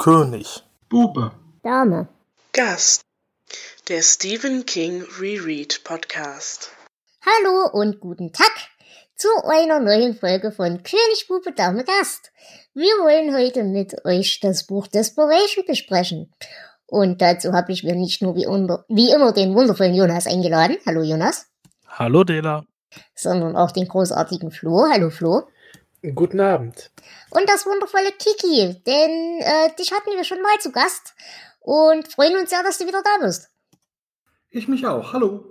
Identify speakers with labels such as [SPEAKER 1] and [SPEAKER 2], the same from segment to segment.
[SPEAKER 1] König.
[SPEAKER 2] Bube.
[SPEAKER 3] Dame.
[SPEAKER 4] Gast. Der Stephen King Reread Podcast.
[SPEAKER 3] Hallo und guten Tag zu einer neuen Folge von König, Bube, Dame, Gast. Wir wollen heute mit euch das Buch Desperation besprechen. Und dazu habe ich mir nicht nur wie, unter, wie immer den wundervollen Jonas eingeladen. Hallo Jonas.
[SPEAKER 1] Hallo Dela.
[SPEAKER 3] Sondern auch den großartigen Flo. Hallo Flo.
[SPEAKER 5] Guten Abend.
[SPEAKER 3] Und das wundervolle Kiki, denn äh, dich hatten wir schon mal zu Gast und freuen uns sehr, dass du wieder da bist.
[SPEAKER 2] Ich mich auch. Hallo.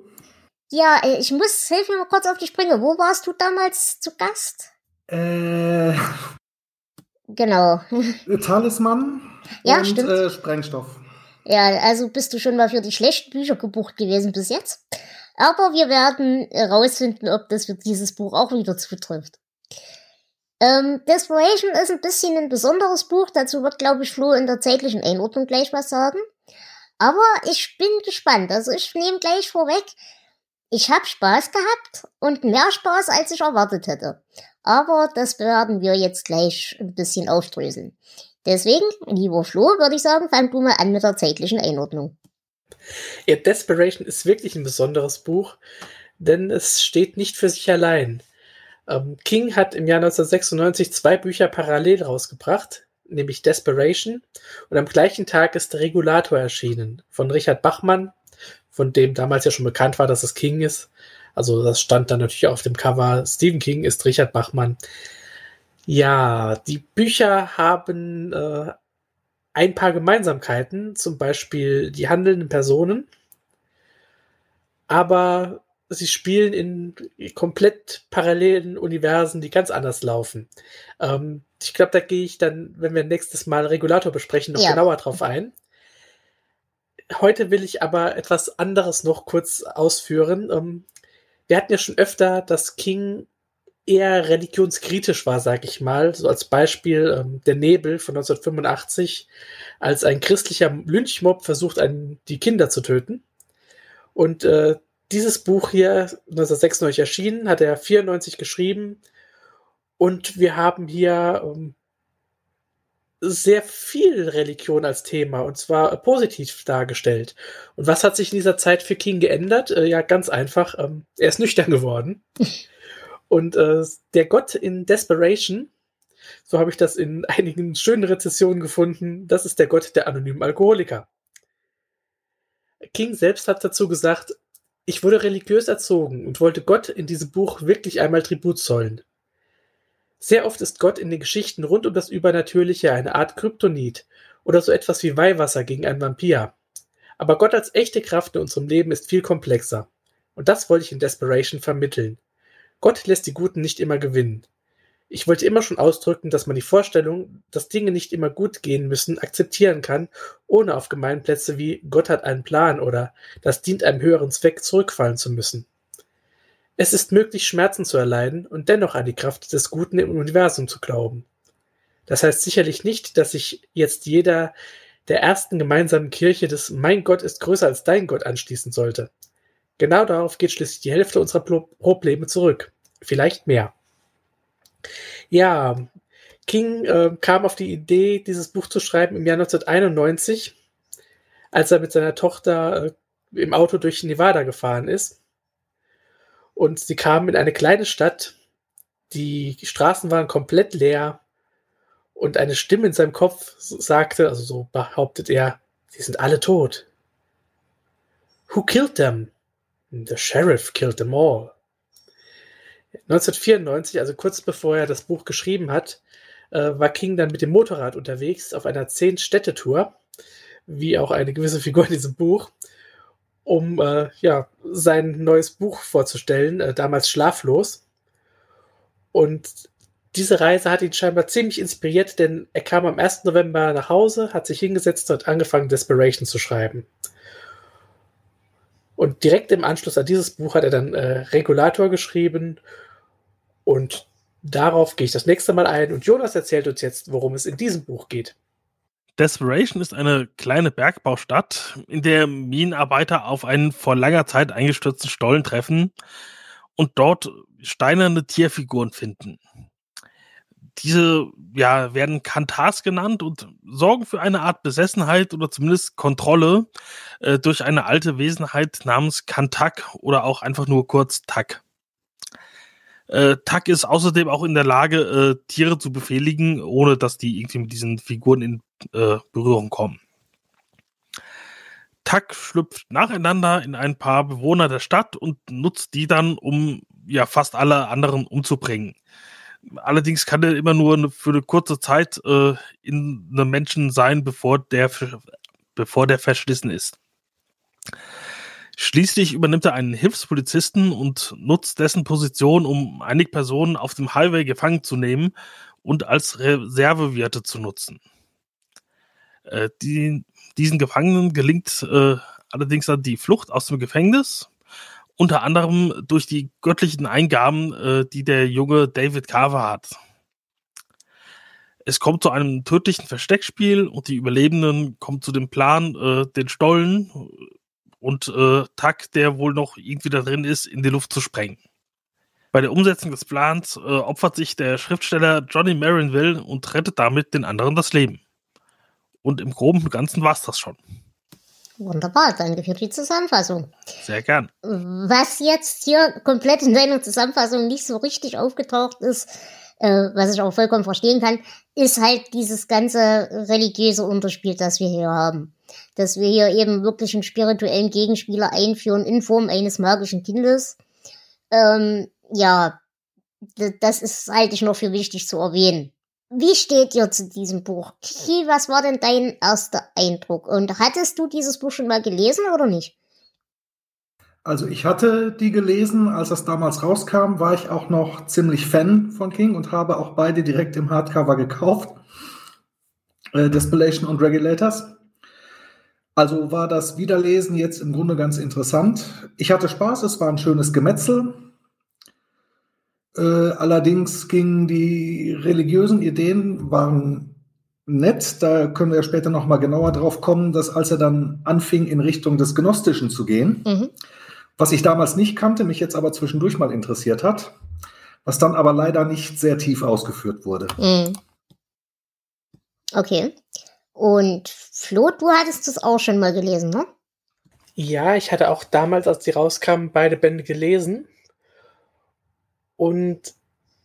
[SPEAKER 3] Ja, äh, ich muss, hilf mir mal kurz auf die Sprünge. Wo warst du damals zu Gast?
[SPEAKER 2] Äh.
[SPEAKER 3] Genau.
[SPEAKER 2] Talisman
[SPEAKER 3] ja,
[SPEAKER 2] und
[SPEAKER 3] stimmt.
[SPEAKER 2] Äh, Sprengstoff.
[SPEAKER 3] Ja, also bist du schon mal für die schlechten Bücher gebucht gewesen bis jetzt. Aber wir werden herausfinden, ob das für dieses Buch auch wieder zutrifft. Ähm, Desperation ist ein bisschen ein besonderes Buch. Dazu wird, glaube ich, Flo in der zeitlichen Einordnung gleich was sagen. Aber ich bin gespannt. Also ich nehme gleich vorweg, ich habe Spaß gehabt und mehr Spaß, als ich erwartet hätte. Aber das werden wir jetzt gleich ein bisschen aufdröseln. Deswegen, lieber Flo, würde ich sagen, fang du mal an mit der zeitlichen Einordnung.
[SPEAKER 5] Ja, Desperation ist wirklich ein besonderes Buch, denn es steht nicht für sich allein. Ähm, King hat im Jahr 1996 zwei Bücher parallel rausgebracht, nämlich Desperation und am gleichen Tag ist Regulator erschienen von Richard Bachmann, von dem damals ja schon bekannt war, dass es King ist. Also das stand dann natürlich auf dem Cover. Stephen King ist Richard Bachmann. Ja, die Bücher haben äh, ein paar Gemeinsamkeiten, zum Beispiel die handelnden Personen, aber sie spielen in komplett parallelen Universen, die ganz anders laufen. Ähm, ich glaube, da gehe ich dann, wenn wir nächstes Mal Regulator besprechen, noch
[SPEAKER 3] Ja.
[SPEAKER 5] genauer drauf ein. Heute will ich aber etwas anderes noch kurz ausführen. Ähm, wir hatten ja schon öfter, dass King eher religionskritisch war, sag ich mal. So als Beispiel ähm, Der Nebel von 1985, als ein christlicher Lynchmob versucht, einen, die Kinder zu töten. Und äh, dieses Buch hier, 1996 erschienen, hat er 94 geschrieben. Und wir haben hier ähm, sehr viel Religion als Thema und zwar äh, positiv dargestellt. Und was hat sich in dieser Zeit für King geändert? Äh, ja, ganz einfach. Ähm, er ist nüchtern geworden. und äh, der Gott in Desperation, so habe ich das in einigen schönen Rezessionen gefunden, das ist der Gott der anonymen Alkoholiker. King selbst hat dazu gesagt, ich wurde religiös erzogen und wollte Gott in diesem Buch wirklich einmal Tribut zollen. Sehr oft ist Gott in den Geschichten rund um das Übernatürliche eine Art Kryptonit oder so etwas wie Weihwasser gegen einen Vampir. Aber Gott als echte Kraft in unserem Leben ist viel komplexer. Und das wollte ich in Desperation vermitteln. Gott lässt die Guten nicht immer gewinnen. Ich wollte immer schon ausdrücken, dass man die Vorstellung, dass Dinge nicht immer gut gehen müssen, akzeptieren kann, ohne auf Gemeinplätze wie Gott hat einen Plan oder das dient einem höheren Zweck zurückfallen zu müssen. Es ist möglich, Schmerzen zu erleiden und dennoch an die Kraft des Guten im Universum zu glauben. Das heißt sicherlich nicht, dass sich jetzt jeder der ersten gemeinsamen Kirche des Mein Gott ist größer als dein Gott anschließen sollte. Genau darauf geht schließlich die Hälfte unserer Pro Probleme zurück. Vielleicht mehr. Ja, King äh, kam auf die Idee, dieses Buch zu schreiben im Jahr 1991, als er mit seiner Tochter äh, im Auto durch Nevada gefahren ist. Und sie kamen in eine kleine Stadt. Die Straßen waren komplett leer. Und eine Stimme in seinem Kopf sagte, also so behauptet er, sie sind alle tot. Who killed them? The sheriff killed them all. 1994, also kurz bevor er das Buch geschrieben hat, äh, war King dann mit dem Motorrad unterwegs auf einer Zehn-Städte-Tour, wie auch eine gewisse Figur in diesem Buch, um äh, ja, sein neues Buch vorzustellen, äh, damals Schlaflos. Und diese Reise hat ihn scheinbar ziemlich inspiriert, denn er kam am 1. November nach Hause, hat sich hingesetzt und angefangen, Desperation zu schreiben. Und direkt im Anschluss an dieses Buch hat er dann äh, Regulator geschrieben. Und darauf gehe ich das nächste Mal ein. Und Jonas erzählt uns jetzt, worum es in diesem Buch geht.
[SPEAKER 1] Desperation ist eine kleine Bergbaustadt, in der Minenarbeiter auf einen vor langer Zeit eingestürzten Stollen treffen und dort steinerne Tierfiguren finden. Diese ja, werden Kantars genannt und sorgen für eine Art Besessenheit oder zumindest Kontrolle äh, durch eine alte Wesenheit namens Kantak oder auch einfach nur kurz Tak. Äh, Tak ist außerdem auch in der Lage, äh, Tiere zu befehligen, ohne dass die irgendwie mit diesen Figuren in äh, Berührung kommen. Tak schlüpft nacheinander in ein paar Bewohner der Stadt und nutzt die dann, um ja fast alle anderen umzubringen. Allerdings kann er immer nur für eine kurze Zeit äh, in einem Menschen sein, bevor der, bevor der verschlissen ist. Schließlich übernimmt er einen Hilfspolizisten und nutzt dessen Position, um einige Personen auf dem Highway gefangen zu nehmen und als Reservewirte zu nutzen. Äh, die, diesen Gefangenen gelingt äh, allerdings dann die Flucht aus dem Gefängnis unter anderem durch die göttlichen Eingaben, äh, die der junge David Carver hat. Es kommt zu einem tödlichen Versteckspiel und die Überlebenden kommen zu dem Plan, äh, den Stollen und äh, Tack, der wohl noch irgendwie da drin ist, in die Luft zu sprengen. Bei der Umsetzung des Plans äh, opfert sich der Schriftsteller Johnny Marinville und rettet damit den anderen das Leben. Und im Groben und Ganzen war es das schon.
[SPEAKER 3] Wunderbar, danke für die Zusammenfassung.
[SPEAKER 1] Sehr gern.
[SPEAKER 3] Was jetzt hier komplett in deiner Zusammenfassung nicht so richtig aufgetaucht ist, äh, was ich auch vollkommen verstehen kann, ist halt dieses ganze religiöse Unterspiel, das wir hier haben. Dass wir hier eben wirklich einen spirituellen Gegenspieler einführen in Form eines magischen Kindes. Ähm, ja, das ist halte ich noch für wichtig zu erwähnen. Wie steht ihr zu diesem Buch? Kiki, was war denn dein erster Eindruck? Und hattest du dieses Buch schon mal gelesen oder nicht?
[SPEAKER 2] Also ich hatte die gelesen, als das damals rauskam, war ich auch noch ziemlich Fan von King und habe auch beide direkt im Hardcover gekauft. Äh, Despelation und Regulators. Also war das Wiederlesen jetzt im Grunde ganz interessant. Ich hatte Spaß, es war ein schönes Gemetzel. Äh, allerdings gingen die religiösen Ideen waren nett. Da können wir später noch mal genauer drauf kommen, dass als er dann anfing in Richtung des Gnostischen zu gehen, mhm. was ich damals nicht kannte, mich jetzt aber zwischendurch mal interessiert hat, was dann aber leider nicht sehr tief ausgeführt wurde. Mhm.
[SPEAKER 3] Okay. Und Flo, du hattest das auch schon mal gelesen, ne?
[SPEAKER 5] Ja, ich hatte auch damals, als die rauskamen, beide Bände gelesen. Und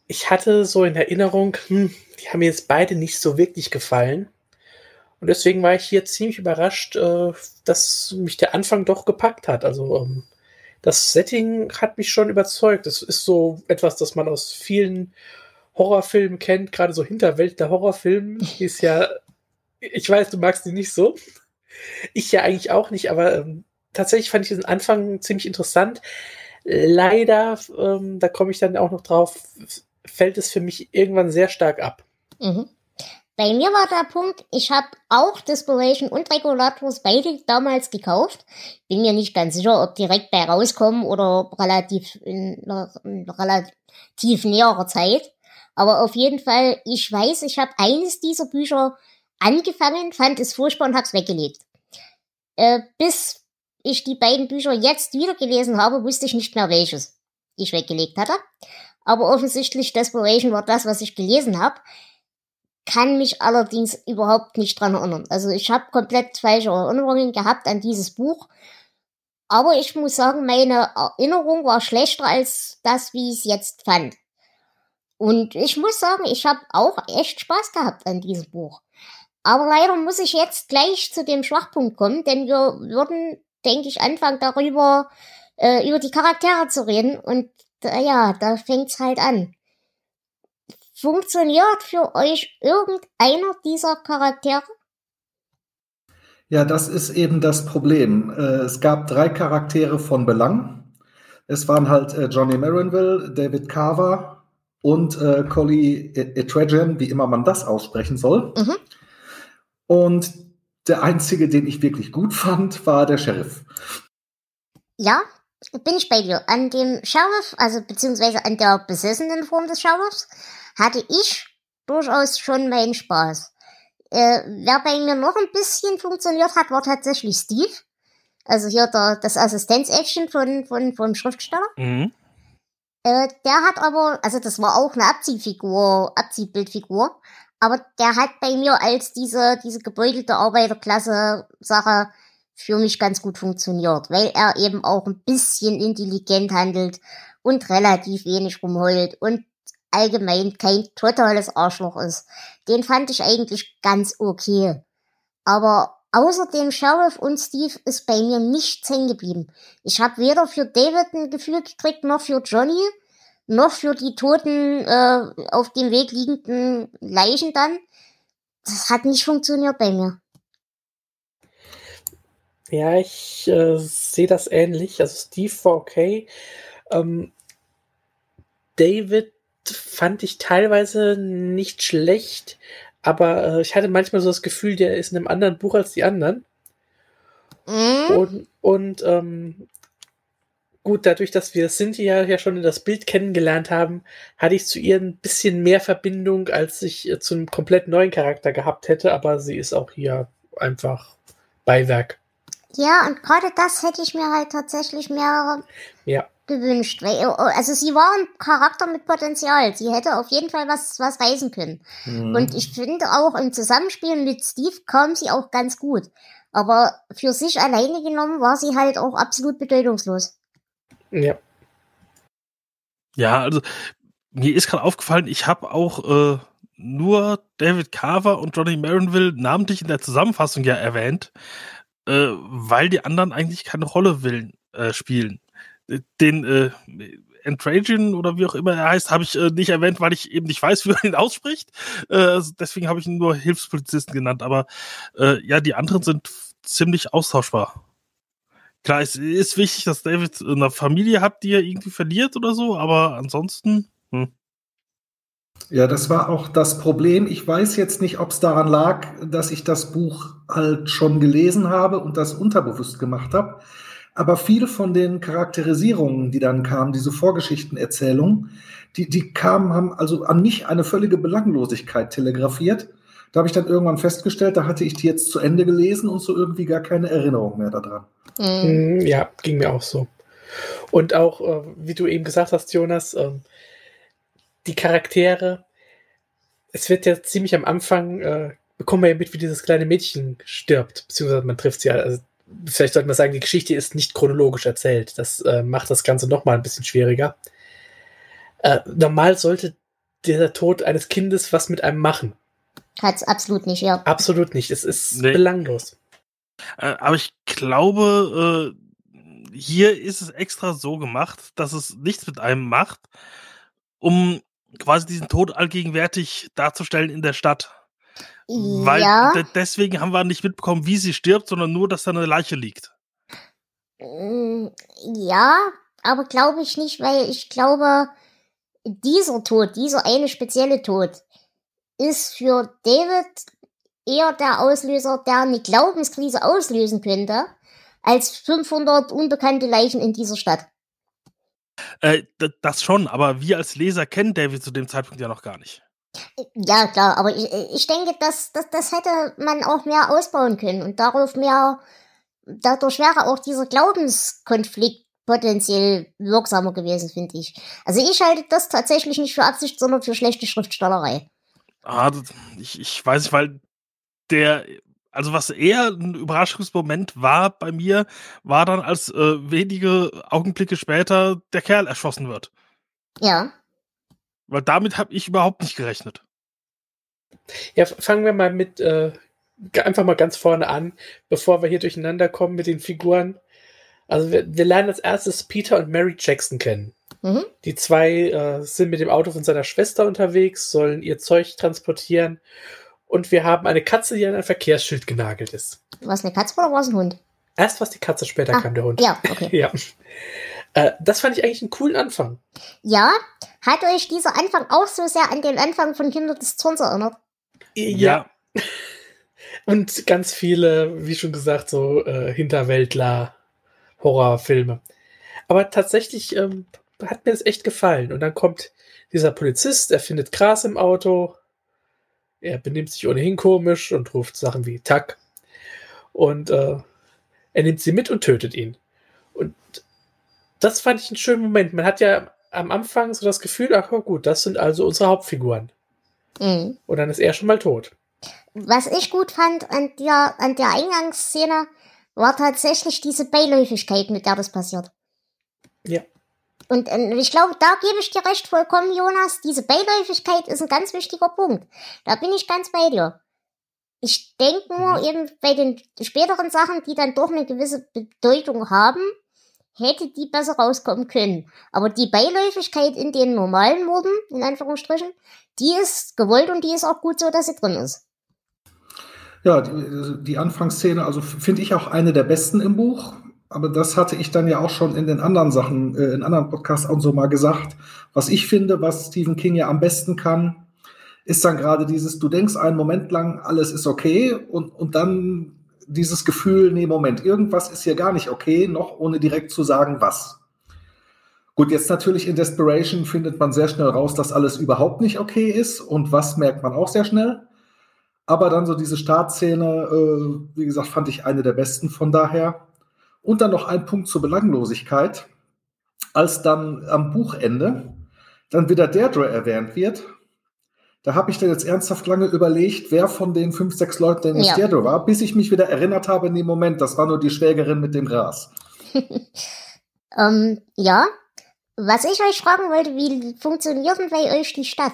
[SPEAKER 5] ich hatte so in Erinnerung, hm, die haben mir jetzt beide nicht so wirklich gefallen. Und deswegen war ich hier ziemlich überrascht, äh, dass mich der Anfang doch gepackt hat. Also ähm, das Setting hat mich schon überzeugt. Das ist so etwas, das man aus vielen Horrorfilmen kennt, gerade so Hinterwelt der Horrorfilme. Die ist ja, ich weiß, du magst die nicht so. Ich ja eigentlich auch nicht, aber ähm, tatsächlich fand ich diesen Anfang ziemlich interessant. Leider, ähm, da komme ich dann auch noch drauf, fällt es für mich irgendwann sehr stark ab.
[SPEAKER 3] Mhm. Bei mir war der Punkt, ich habe auch Desperation und Regulators beide damals gekauft. Bin mir nicht ganz sicher, ob direkt bei rauskommen oder relativ in, in relativ näherer Zeit. Aber auf jeden Fall, ich weiß, ich habe eines dieser Bücher angefangen, fand es furchtbar und hab's weggelegt. Äh, bis ich die beiden Bücher jetzt wieder gelesen habe, wusste ich nicht mehr welches ich weggelegt hatte. Aber offensichtlich Desperation war das, was ich gelesen habe. Kann mich allerdings überhaupt nicht dran erinnern. Also ich habe komplett falsche Erinnerungen gehabt an dieses Buch. Aber ich muss sagen, meine Erinnerung war schlechter als das, wie ich es jetzt fand. Und ich muss sagen, ich habe auch echt Spaß gehabt an diesem Buch. Aber leider muss ich jetzt gleich zu dem Schwachpunkt kommen, denn wir würden denke ich, anfangen darüber, äh, über die Charaktere zu reden. Und äh, ja, da fängt's halt an. Funktioniert für euch irgendeiner dieser Charaktere?
[SPEAKER 2] Ja, das ist eben das Problem. Äh, es gab drei Charaktere von Belang. Es waren halt äh, Johnny Marinville, David Carver und äh, Collie Etregian, wie immer man das aussprechen soll. Mhm. Und der einzige, den ich wirklich gut fand, war der Sheriff.
[SPEAKER 3] Ja, bin ich bei dir. An dem Sheriff, also beziehungsweise an der besessenen Form des Sheriffs, hatte ich durchaus schon meinen Spaß. Äh, wer bei mir noch ein bisschen funktioniert hat, war tatsächlich Steve. Also hier der, das Assistenzäffchen von, von, vom Schriftsteller. Mhm. Äh, der hat aber, also das war auch eine Abziehfigur, Abziehbildfigur, aber der hat bei mir als diese, diese gebeutelte Arbeiterklasse-Sache für mich ganz gut funktioniert, weil er eben auch ein bisschen intelligent handelt und relativ wenig rumheult und allgemein kein totales Arschloch ist. Den fand ich eigentlich ganz okay. Aber außer dem Sheriff und Steve ist bei mir nichts hängen geblieben. Ich habe weder für David ein Gefühl gekriegt, noch für Johnny, noch für die toten, äh, auf dem Weg liegenden Leichen dann. Das hat nicht funktioniert bei mir.
[SPEAKER 5] Ja, ich äh, sehe das ähnlich. Also Steve war okay. Ähm, David fand ich teilweise nicht schlecht, aber äh, ich hatte manchmal so das Gefühl, der ist in einem anderen Buch als die anderen.
[SPEAKER 3] Mhm.
[SPEAKER 5] Und, und ähm, gut, dadurch, dass wir Cynthia ja schon in das Bild kennengelernt haben, hatte ich zu ihr ein bisschen mehr Verbindung, als ich äh, zu einem komplett neuen Charakter gehabt hätte, aber sie ist auch hier einfach Beiwerk.
[SPEAKER 3] Ja, und gerade das hätte ich mir halt tatsächlich mehr
[SPEAKER 5] Ja.
[SPEAKER 3] gewünscht. Weil, also sie war ein Charakter mit Potenzial. Sie hätte auf jeden Fall was, was reisen können.
[SPEAKER 2] Mhm.
[SPEAKER 3] Und ich finde auch im Zusammenspiel mit Steve kam sie auch ganz gut. Aber für sich alleine genommen war sie halt auch absolut bedeutungslos.
[SPEAKER 5] Ja.
[SPEAKER 1] Ja, also mir ist gerade aufgefallen, ich habe auch äh, nur David Carver und Johnny Marinville namentlich in der Zusammenfassung ja erwähnt, äh, weil die anderen eigentlich keine Rolle will, äh, spielen. Den äh, Entragian oder wie auch immer er heißt, habe ich äh, nicht erwähnt, weil ich eben nicht weiß, wie man ihn ausspricht. Äh, also deswegen habe ich ihn nur Hilfspolizisten genannt. Aber äh, ja, die anderen sind ziemlich austauschbar. Klar, es ist wichtig, dass David eine Familie hat, die er irgendwie verliert oder so, aber ansonsten. Hm.
[SPEAKER 2] Ja, das war auch das Problem. Ich weiß jetzt nicht, ob es daran lag, dass ich das Buch halt schon gelesen habe und das unterbewusst gemacht habe. Aber viele von den Charakterisierungen, die dann kamen, diese Vorgeschichtenerzählungen, die, die kamen, haben also an mich eine völlige Belanglosigkeit telegrafiert. Da habe ich dann irgendwann festgestellt, da hatte ich die jetzt zu Ende gelesen und so irgendwie gar keine Erinnerung mehr daran.
[SPEAKER 3] Mhm.
[SPEAKER 5] Mm, Ja, ging mir auch so. Und auch, äh, wie du eben gesagt hast, Jonas, ähm, die Charaktere, es wird ja ziemlich am Anfang, äh, bekommen wir ja mit, wie dieses kleine Mädchen stirbt, beziehungsweise man trifft sie ja. Also, vielleicht sollte man sagen, die Geschichte ist nicht chronologisch erzählt. Das äh, macht das Ganze nochmal ein bisschen schwieriger. Äh, normal sollte der Tod eines Kindes was mit einem machen.
[SPEAKER 3] Hat's absolut nicht, ja.
[SPEAKER 5] Absolut nicht. Es ist
[SPEAKER 1] Nee.
[SPEAKER 5] belanglos.
[SPEAKER 1] Äh, aber ich glaube, äh, hier ist es extra so gemacht, dass es nichts mit einem macht, um quasi diesen Tod allgegenwärtig darzustellen in der Stadt. Weil
[SPEAKER 3] ja.
[SPEAKER 1] de deswegen haben wir nicht mitbekommen, wie sie stirbt, sondern nur, dass da eine Leiche liegt.
[SPEAKER 3] Mm, Ja, aber glaube ich nicht, weil ich glaube, dieser Tod, dieser eine spezielle Tod, ist für David eher der Auslöser, der eine Glaubenskrise auslösen könnte, als 500 unbekannte Leichen in dieser Stadt.
[SPEAKER 1] Äh, das schon, aber wir als Leser kennen David zu dem Zeitpunkt ja noch gar nicht.
[SPEAKER 3] Ja, klar, aber ich, ich denke, das, das, das hätte man auch mehr ausbauen können und darauf mehr, dadurch wäre auch dieser Glaubenskonflikt potenziell wirksamer gewesen, finde ich. Also ich halte das tatsächlich nicht für Absicht, sondern für schlechte Schriftstellerei.
[SPEAKER 1] Ah, ich, ich weiß nicht, weil der, also was eher ein Überraschungsmoment war bei mir, war dann, als äh, wenige Augenblicke später der Kerl erschossen wird.
[SPEAKER 3] Ja.
[SPEAKER 1] Weil damit habe ich überhaupt nicht gerechnet.
[SPEAKER 5] Ja, fangen wir mal mit äh, einfach mal ganz vorne an, bevor wir hier durcheinander kommen mit den Figuren. Also wir, wir lernen als erstes Peter und Mary Jackson kennen.
[SPEAKER 3] Mhm.
[SPEAKER 5] Die zwei äh, sind mit dem Auto von seiner Schwester unterwegs, sollen ihr Zeug transportieren und wir haben eine Katze, die an ein Verkehrsschild genagelt ist.
[SPEAKER 3] Was eine Katze oder was ein Hund?
[SPEAKER 5] Erst was die Katze, später
[SPEAKER 3] Ah,
[SPEAKER 5] kam der Hund.
[SPEAKER 3] Ja, okay.
[SPEAKER 5] Ja. Äh, das fand ich eigentlich einen coolen Anfang.
[SPEAKER 3] Ja, hat euch dieser Anfang auch so sehr an den Anfang von Kinder des Zorns erinnert?
[SPEAKER 5] Ja. Und ganz viele, wie schon gesagt, so äh, Hinterwäldler, Horrorfilme. Aber tatsächlich ähm, hat mir das echt gefallen. Und dann kommt dieser Polizist, er findet Gras im Auto. Er benimmt sich ohnehin komisch und ruft Sachen wie Tack. Und äh, er nimmt sie mit und tötet ihn. Und das fand ich einen schönen Moment. Man hat ja am Anfang so das Gefühl, ach oh gut, das sind also unsere Hauptfiguren.
[SPEAKER 3] Mhm.
[SPEAKER 5] Und dann ist er schon mal tot.
[SPEAKER 3] Was ich gut fand an der, an der Eingangsszene, war tatsächlich diese Beiläufigkeit, mit der das passiert.
[SPEAKER 5] Ja.
[SPEAKER 3] Und äh, ich glaube, da gebe ich dir recht vollkommen, Jonas. Diese Beiläufigkeit ist ein ganz wichtiger Punkt. Da bin ich ganz bei dir. Ich denke nur
[SPEAKER 1] Mhm.
[SPEAKER 3] eben bei den späteren Sachen, die dann doch eine gewisse Bedeutung haben, hätte die besser rauskommen können. Aber die Beiläufigkeit in den normalen Morden, in Anführungsstrichen, die ist gewollt und die ist auch gut so, dass sie drin ist.
[SPEAKER 2] Ja, die, die Anfangsszene, also finde ich auch eine der besten im Buch. Aber das hatte ich dann ja auch schon in den anderen Sachen, äh, in anderen Podcasts auch so mal gesagt. Was ich finde, was Stephen King ja am besten kann, ist dann gerade dieses, du denkst einen Moment lang, alles ist okay und, und dann dieses Gefühl, nee, Moment, irgendwas ist hier gar nicht okay, noch ohne direkt zu sagen, was. Gut, jetzt natürlich in Desperation findet man sehr schnell raus, dass alles überhaupt nicht okay ist und was merkt man auch sehr schnell. Aber dann so diese Startszene, äh, wie gesagt, fand ich eine der besten von daher. Und dann noch ein Punkt zur Belanglosigkeit. Als dann am Buchende dann wieder Deirdre erwähnt wird, da habe ich dann jetzt ernsthaft lange überlegt, wer von den fünf, sechs Leuten denn jetzt
[SPEAKER 3] Ja.
[SPEAKER 2] Deirdre war, bis ich mich wieder erinnert habe in dem Moment, das war nur die Schwägerin mit dem Gras.
[SPEAKER 3] Ähm, ja. Was ich euch fragen wollte, wie funktioniert denn bei euch die Stadt?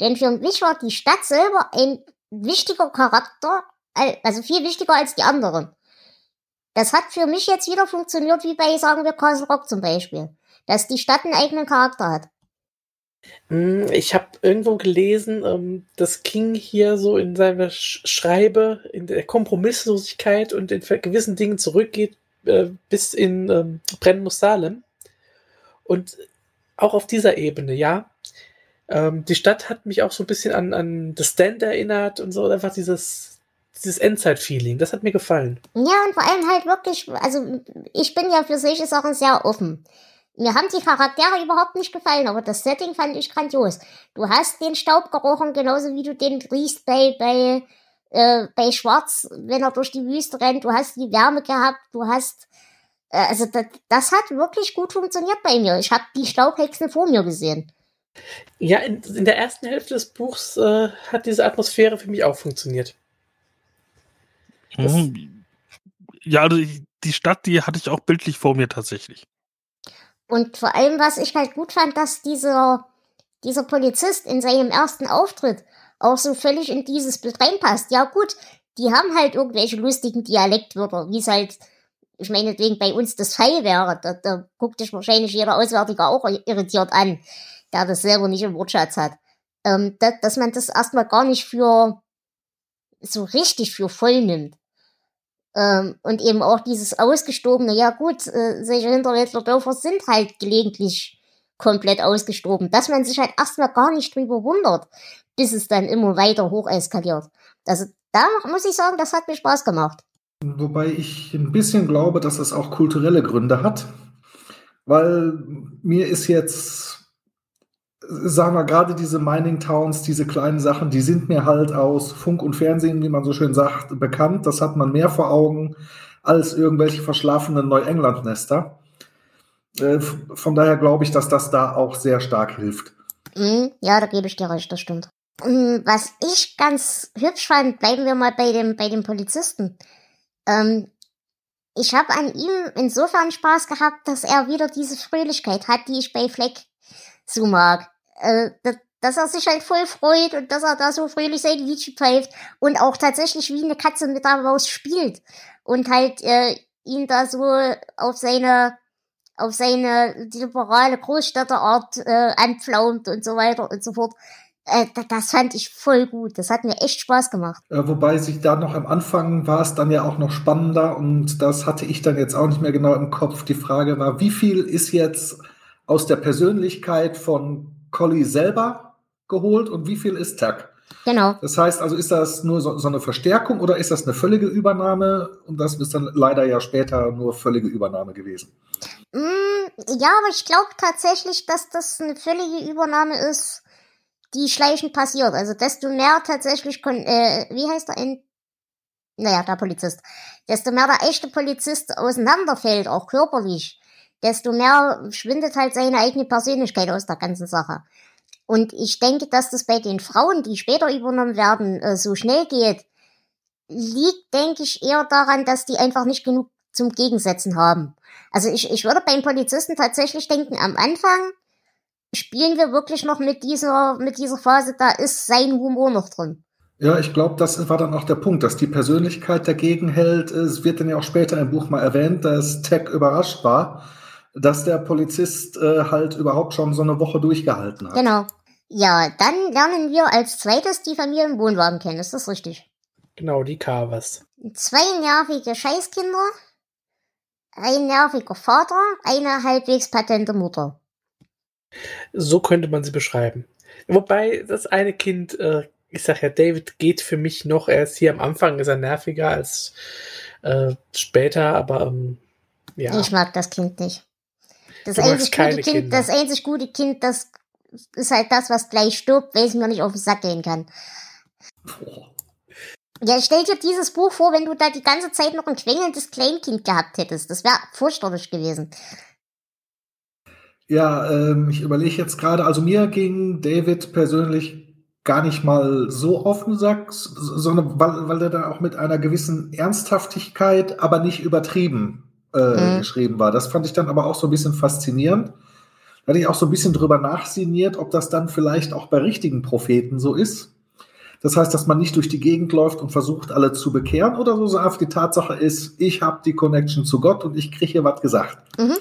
[SPEAKER 3] Denn für mich war die Stadt selber ein wichtiger Charakter, al- also viel wichtiger als die anderen. Das hat für mich jetzt wieder funktioniert, wie bei, sagen wir, Castle Rock zum Beispiel. Dass die Stadt einen eigenen Charakter hat.
[SPEAKER 5] Hm, Ich habe irgendwo gelesen, ähm, dass King hier so in seiner Sch- Schreibe, in der Kompromisslosigkeit und in gewissen Dingen zurückgeht, äh, bis in ähm, Brennen muss Salem. Und auch auf dieser Ebene, ja. Ähm, die Stadt hat mich auch so ein bisschen an, an The Stand erinnert und so, einfach dieses, dieses Endzeit-Feeling. Das hat mir gefallen.
[SPEAKER 3] Ja, und vor allem halt wirklich, also ich bin ja für solche Sachen sehr offen. Mir haben die Charaktere überhaupt nicht gefallen, aber das Setting fand ich grandios. Du hast den Staub gerochen, genauso wie du den riechst bei, bei, äh, bei Schwarz, wenn er durch die Wüste rennt. Du hast die Wärme gehabt, du hast, äh, also das, das hat wirklich gut funktioniert bei mir. Ich habe die Staubhexen vor mir gesehen.
[SPEAKER 5] Ja, in, in der ersten Hälfte des Buchs äh, hat diese Atmosphäre für mich auch funktioniert. Das-.
[SPEAKER 1] Ja, also die Stadt, die hatte ich auch bildlich vor mir tatsächlich.
[SPEAKER 3] Und vor allem, was ich halt gut fand, dass dieser, dieser Polizist in seinem ersten Auftritt auch so völlig in dieses Bild reinpasst. Ja gut, die haben halt irgendwelche lustigen Dialektwörter, wie es halt, ich meine, wegen bei uns das Fall wäre. Da, da guckt sich wahrscheinlich jeder Auswärtiger auch irritiert an, der das selber nicht im Wortschatz hat. Ähm, da, dass man das erstmal gar nicht für so richtig für voll nimmt. Ähm, und eben auch dieses ausgestobene, ja gut, äh, solche Hinterwäldlerdörfer sind halt gelegentlich komplett ausgestorben, dass man sich halt erstmal gar nicht drüber wundert, bis es dann immer weiter hoch eskaliert. Also da muss ich sagen, das hat mir Spaß gemacht.
[SPEAKER 2] Wobei ich ein bisschen glaube, dass es auch kulturelle Gründe hat. Weil mir ist jetzt, sagen wir gerade diese Mining Towns, diese kleinen Sachen, die sind mir halt aus Funk und Fernsehen, wie man so schön sagt, bekannt. Das hat man mehr vor Augen als irgendwelche verschlafenen Neuengland-Nester. Äh, Von daher glaube ich, dass das da auch sehr stark hilft.
[SPEAKER 3] Mhm, ja, da gebe ich dir recht, das stimmt. Mhm, Was ich ganz hübsch fand, bleiben wir mal bei dem, bei dem Polizisten. Ähm, ich habe an ihm insofern Spaß gehabt, dass er wieder diese Fröhlichkeit hat, die ich bei Fleck so mag. Äh, da- dass er sich halt voll freut und dass er da so fröhlich sein Liedchen pfeift und auch tatsächlich wie eine Katze mit der Maus spielt und halt äh, ihn da so auf seine auf seine liberale Großstädterart äh, anpflaumt und so weiter und so fort. Äh, da- das fand ich voll gut. Das hat mir echt Spaß gemacht.
[SPEAKER 2] Äh, Wobei sich da noch am Anfang war es dann ja auch noch spannender und das hatte ich dann jetzt auch nicht mehr genau im Kopf. Die Frage war, wie viel ist jetzt aus der Persönlichkeit von Collie selber geholt und wie viel ist Tuck?
[SPEAKER 3] Genau.
[SPEAKER 2] Das heißt also, ist das nur so, so eine Verstärkung oder ist das eine völlige Übernahme? Und das ist dann leider ja später nur völlige Übernahme gewesen.
[SPEAKER 3] Mm, ja, aber ich glaube tatsächlich, dass das eine völlige Übernahme ist, die schleichend passiert. Also desto mehr tatsächlich, kon äh, wie heißt er in, naja, der Polizist, desto mehr der echte Polizist auseinanderfällt, auch körperlich, desto mehr schwindet halt seine eigene Persönlichkeit aus der ganzen Sache. Und ich denke, dass das bei den Frauen, die später übernommen werden, äh, so schnell geht, liegt, denke ich, eher daran, dass die einfach nicht genug zum Gegensetzen haben. Also ich, ich würde beim Polizisten tatsächlich denken, am Anfang spielen wir wirklich noch mit dieser, mit dieser Phase, da ist sein Humor noch drin.
[SPEAKER 2] Ja, ich glaube, das war dann auch der Punkt, dass die Persönlichkeit dagegen hält. Es wird dann ja auch später im Buch mal erwähnt, dass Tech überrascht war, dass der Polizist äh, halt überhaupt schon so eine Woche durchgehalten hat.
[SPEAKER 3] Genau. Ja, dann lernen wir als zweites die Familie im Wohnwagen kennen. Ist das richtig?
[SPEAKER 5] Genau, die Carvers.
[SPEAKER 3] Zwei nervige Scheißkinder, ein nerviger Vater, eine halbwegs patente Mutter.
[SPEAKER 5] So könnte man sie beschreiben. Wobei das eine Kind, äh, ich sag ja, David geht für mich noch, er ist hier am Anfang, ist er nerviger als äh, später, aber ähm, ja.
[SPEAKER 3] Ich mag das Kind nicht. Das
[SPEAKER 5] Du
[SPEAKER 3] einzig, gute kind, das einzig gute Kind, das ist halt das, was gleich stirbt, weil es mir nicht auf den Sack gehen kann.
[SPEAKER 2] Boah.
[SPEAKER 3] Ja, stell dir dieses Buch vor, wenn du da die ganze Zeit noch ein quengelndes Kleinkind gehabt hättest. Das wäre furchterlich gewesen.
[SPEAKER 2] Ja, ähm, ich überlege jetzt gerade, also mir ging David persönlich gar nicht mal so auf den Sack, sondern weil, weil er da auch mit einer gewissen Ernsthaftigkeit, aber nicht übertrieben äh,
[SPEAKER 3] Mhm.
[SPEAKER 2] geschrieben war. Das fand ich dann aber auch so ein bisschen faszinierend. Da hatte ich auch so ein bisschen drüber nachsinniert, ob das dann vielleicht auch bei richtigen Propheten so ist. Das heißt, dass man nicht durch die Gegend läuft und versucht, alle zu bekehren oder so, sondern die Tatsache ist, ich habe die Connection zu Gott und ich kriege hier was gesagt.
[SPEAKER 3] Mhm.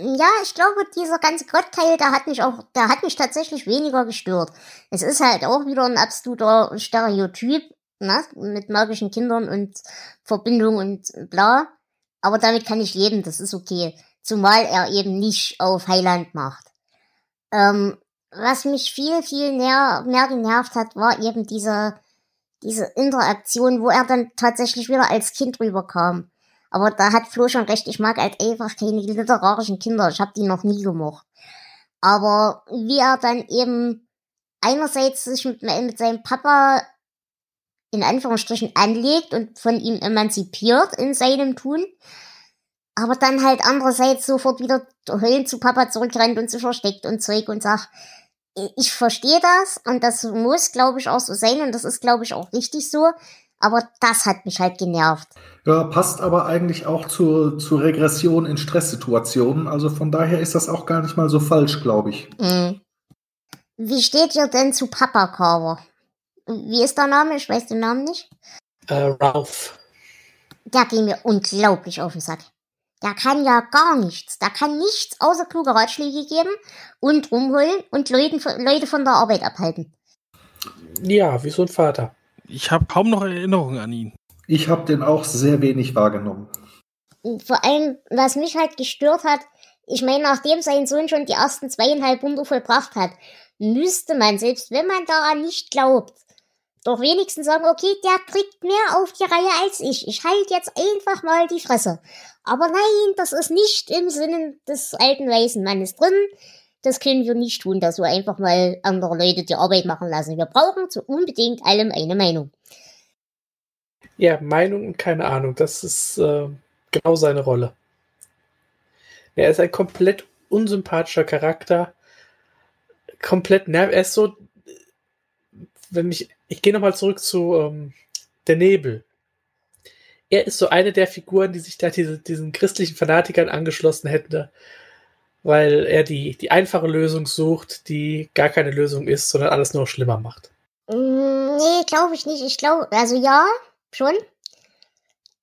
[SPEAKER 3] Ja, ich glaube, dieser ganze Gottteil, der hat mich auch, der hat mich tatsächlich weniger gestört. Es ist halt auch wieder ein absoluter Stereotyp, ne, mit magischen Kindern und Verbindung und bla. Aber damit kann ich leben, das ist okay. Zumal er eben nicht auf Heiland macht. Ähm, was mich viel, viel näher, mehr genervt hat, war eben diese, diese Interaktion, wo er dann tatsächlich wieder als Kind rüberkam. Aber da hat Flo schon recht, ich mag halt einfach keine literarischen Kinder. Ich habe die noch nie gemocht. Aber wie er dann eben einerseits sich mit, mit seinem Papa in Anführungsstrichen anlegt und von ihm emanzipiert in seinem Tun, aber dann halt andererseits sofort wieder heulend zu Papa zurückrennt und sich versteckt und Zeug und sagt, ich verstehe das und das muss, glaube ich, auch so sein und das ist, glaube ich, auch richtig so. Aber das hat mich halt genervt.
[SPEAKER 2] Ja, passt aber eigentlich auch zur, zur Regression in Stresssituationen. Also von daher ist das auch gar nicht mal so falsch, glaube ich.
[SPEAKER 3] Mhm. Wie steht ihr denn zu Papa Carver? Wie ist der Name? Ich weiß den Namen nicht.
[SPEAKER 5] Äh, Ralph.
[SPEAKER 3] Der ging mir unglaublich auf den Sack. Der kann ja gar nichts. Der kann nichts außer kluge Ratschläge geben und rumholen und Leuten, Leute von der Arbeit abhalten.
[SPEAKER 5] Ja, wie so ein Vater.
[SPEAKER 1] Ich habe kaum noch Erinnerungen an ihn.
[SPEAKER 2] Ich habe den auch sehr wenig wahrgenommen.
[SPEAKER 3] Vor allem, was mich halt gestört hat, ich meine, nachdem sein Sohn schon die ersten zweieinhalb Wunder vollbracht hat, müsste man, selbst wenn man daran nicht glaubt, doch wenigstens sagen, okay, der kriegt mehr auf die Reihe als ich. Ich halte jetzt einfach mal die Fresse. Aber nein, das ist nicht im Sinne des alten weißen Mannes drin. Das können wir nicht tun, dass wir einfach mal andere Leute die Arbeit machen lassen. Wir brauchen zu unbedingt allem eine Meinung.
[SPEAKER 5] Ja, Meinung und keine Ahnung. Das ist äh, genau seine Rolle. Er ist ein komplett unsympathischer Charakter. Komplett nerv. Er ist so. Wenn ich. Ich gehe nochmal zurück zu ähm, Der Nebel. Er ist so eine der Figuren, die sich da diese, diesen christlichen Fanatikern angeschlossen hätte, weil er die, die einfache Lösung sucht, die gar keine Lösung ist, sondern alles nur schlimmer macht.
[SPEAKER 3] Mm, Nee, glaube ich nicht. Ich glaube, also ja, schon.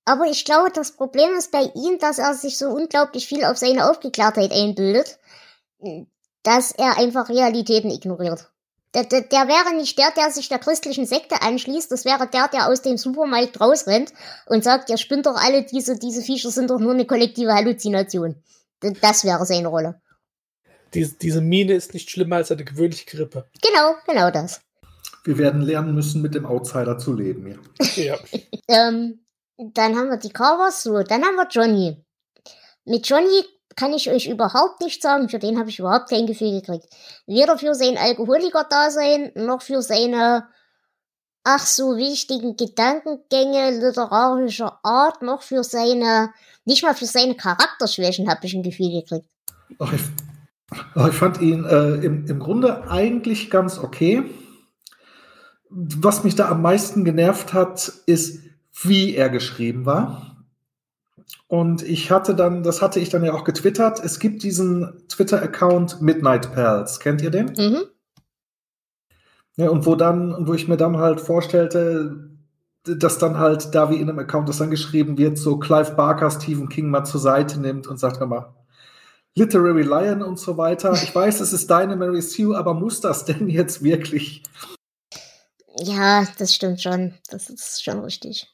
[SPEAKER 3] Aber ich glaube, das Problem ist bei ihm, dass er sich so unglaublich viel auf seine Aufgeklärtheit einbildet, dass er einfach Realitäten ignoriert. Der, der, der wäre nicht der, der sich der christlichen Sekte anschließt, das wäre der, der aus dem Supermarkt rausrennt und sagt, ihr spinnt doch alle, diese, diese Viecher sind doch nur eine kollektive Halluzination. Das wäre seine Rolle.
[SPEAKER 5] Diese, diese Mine ist nicht schlimmer als eine gewöhnliche Grippe.
[SPEAKER 3] Genau, genau das.
[SPEAKER 2] Wir werden lernen müssen, mit dem Outsider zu leben. Ja.
[SPEAKER 5] Ja.
[SPEAKER 3] Ähm, dann haben wir die Carvers, so, dann haben wir Johnny. Mit Johnny kann ich euch überhaupt nicht sagen, für den habe ich überhaupt kein Gefühl gekriegt. Weder für sein Alkoholiker-Dasein, noch für seine ach so wichtigen Gedankengänge literarischer Art noch für seine, nicht mal für seine Charakterschwächen habe ich ein Gefühl gekriegt.
[SPEAKER 2] Ach, ich, ach, ich fand ihn äh, im, im Grunde eigentlich ganz okay. Was mich da am meisten genervt hat, ist, wie er geschrieben war. Und ich hatte dann, das hatte ich dann ja auch getwittert, es gibt diesen Twitter-Account Midnight Pals. Kennt ihr den? Mhm. Ja, und wo dann, wo ich mir dann halt vorstellte, dass dann halt da wie in einem Account, das dann geschrieben wird, so Clive Barker Stephen King mal zur Seite nimmt und sagt mal, Literary Lion und so weiter. Ich weiß, es ist deine Mary Sue, aber muss das denn jetzt wirklich?
[SPEAKER 3] Ja, das stimmt schon. Das ist schon richtig.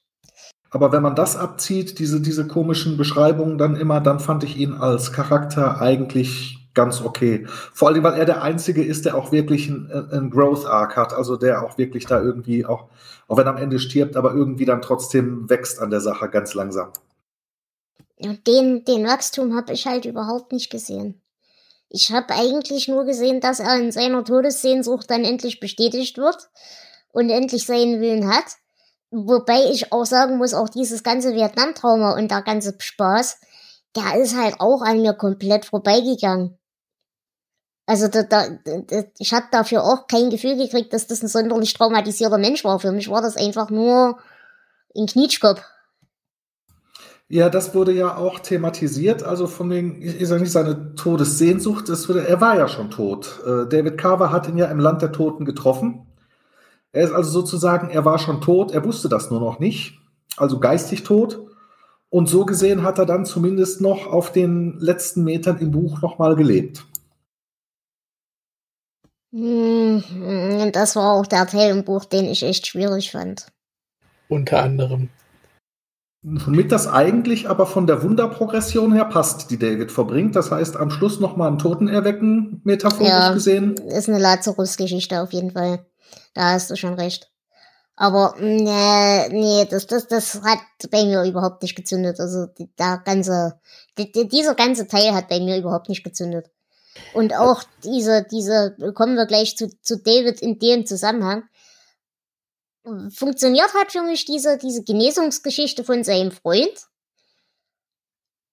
[SPEAKER 2] Aber wenn man das abzieht, diese, diese komischen Beschreibungen dann immer, dann fand ich ihn als Charakter eigentlich ganz okay. Vor allem, weil er der Einzige ist, der auch wirklich einen Growth Arc hat, also der auch wirklich da irgendwie auch, auch wenn er am Ende stirbt, aber irgendwie dann trotzdem wächst an der Sache ganz langsam.
[SPEAKER 3] Den, den Wachstum habe ich halt überhaupt nicht gesehen. Ich habe eigentlich nur gesehen, dass er in seiner Todessehnsucht dann endlich bestätigt wird und endlich seinen Willen hat. Wobei ich auch sagen muss, auch dieses ganze Vietnam-Trauma und der ganze Spaß, der ist halt auch an mir komplett vorbeigegangen. Also da, da, da, ich habe dafür auch kein Gefühl gekriegt, dass das ein sonderlich traumatisierter Mensch war. Für mich war das einfach nur ein Knitschkopf.
[SPEAKER 2] Ja, das wurde ja auch thematisiert, also von den, ich sage nicht seine Todessehnsucht, das wurde, er war ja schon tot. Äh, David Carver hat ihn ja im Land der Toten getroffen. Er ist also sozusagen, er war schon tot, er wusste das nur noch nicht, also geistig tot. Und so gesehen hat er dann zumindest noch auf den letzten Metern im Buch nochmal gelebt.
[SPEAKER 3] Hm, das war auch der Teil im Buch, den ich echt schwierig fand.
[SPEAKER 5] Unter anderem.
[SPEAKER 2] Womit das eigentlich aber von der Wunderprogression her passt, die David verbringt. Das heißt, am Schluss nochmal einen Toten erwecken, metaphorisch ja, gesehen.
[SPEAKER 3] Ist eine Lazarus-Geschichte auf jeden Fall. Da hast du schon recht. Aber nee, nee, das, das, das hat bei mir überhaupt nicht gezündet. Also der ganze, die, dieser ganze Teil hat bei mir überhaupt nicht gezündet. Und auch diese, diese, kommen wir gleich zu, zu David in dem Zusammenhang. Funktioniert hat für mich diese, diese Genesungsgeschichte von seinem Freund.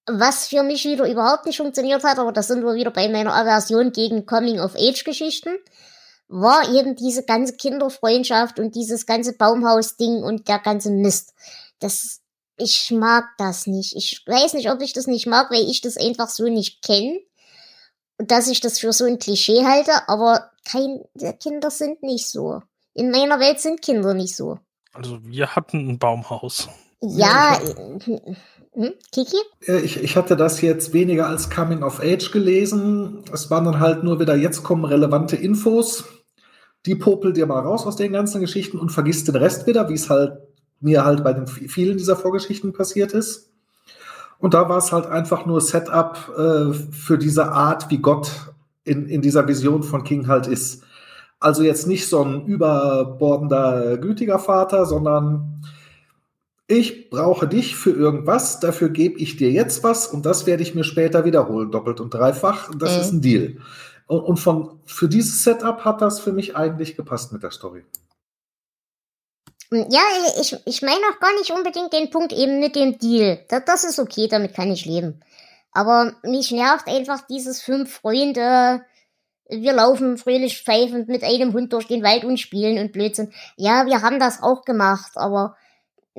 [SPEAKER 3] Was für mich wieder überhaupt nicht funktioniert hat, aber das sind wir wieder bei meiner Aversion gegen Coming-of-Age-Geschichten war eben diese ganze Kinderfreundschaft und dieses ganze Baumhaus-Ding und der ganze Mist. Das, ich mag das nicht. Ich weiß nicht, ob ich das nicht mag, weil ich das einfach so nicht kenne. Und dass ich das für so ein Klischee halte, aber kein, Kinder sind nicht so. In meiner Welt sind Kinder nicht so.
[SPEAKER 1] Also wir hatten ein Baumhaus.
[SPEAKER 3] Ja, hm, hm, Kiki?
[SPEAKER 2] Ich, ich hatte das jetzt weniger als Coming of Age gelesen. Es waren dann halt nur wieder, jetzt kommen relevante Infos die popelt dir mal raus aus den ganzen Geschichten und vergisst den Rest wieder, wie es halt mir halt bei den vielen dieser Vorgeschichten passiert ist. Und da war es halt einfach nur Setup äh, für diese Art, wie Gott in, in dieser Vision von King halt ist. Also jetzt nicht so ein überbordender, gütiger Vater, sondern ich brauche dich für irgendwas, dafür gebe ich dir jetzt was und das werde ich mir später wiederholen, doppelt und dreifach. Das mhm. ist ein Deal. Und, und von, für dieses Setup hat das für mich eigentlich gepasst mit der Story.
[SPEAKER 3] Ja, ich, ich meine auch gar nicht unbedingt den Punkt eben mit dem Deal. Das, das ist okay, damit kann ich leben. Aber mich nervt einfach dieses fünf Freunde, wir laufen fröhlich pfeifend mit einem Hund durch den Wald und spielen und Blödsinn. Ja, wir haben das auch gemacht, aber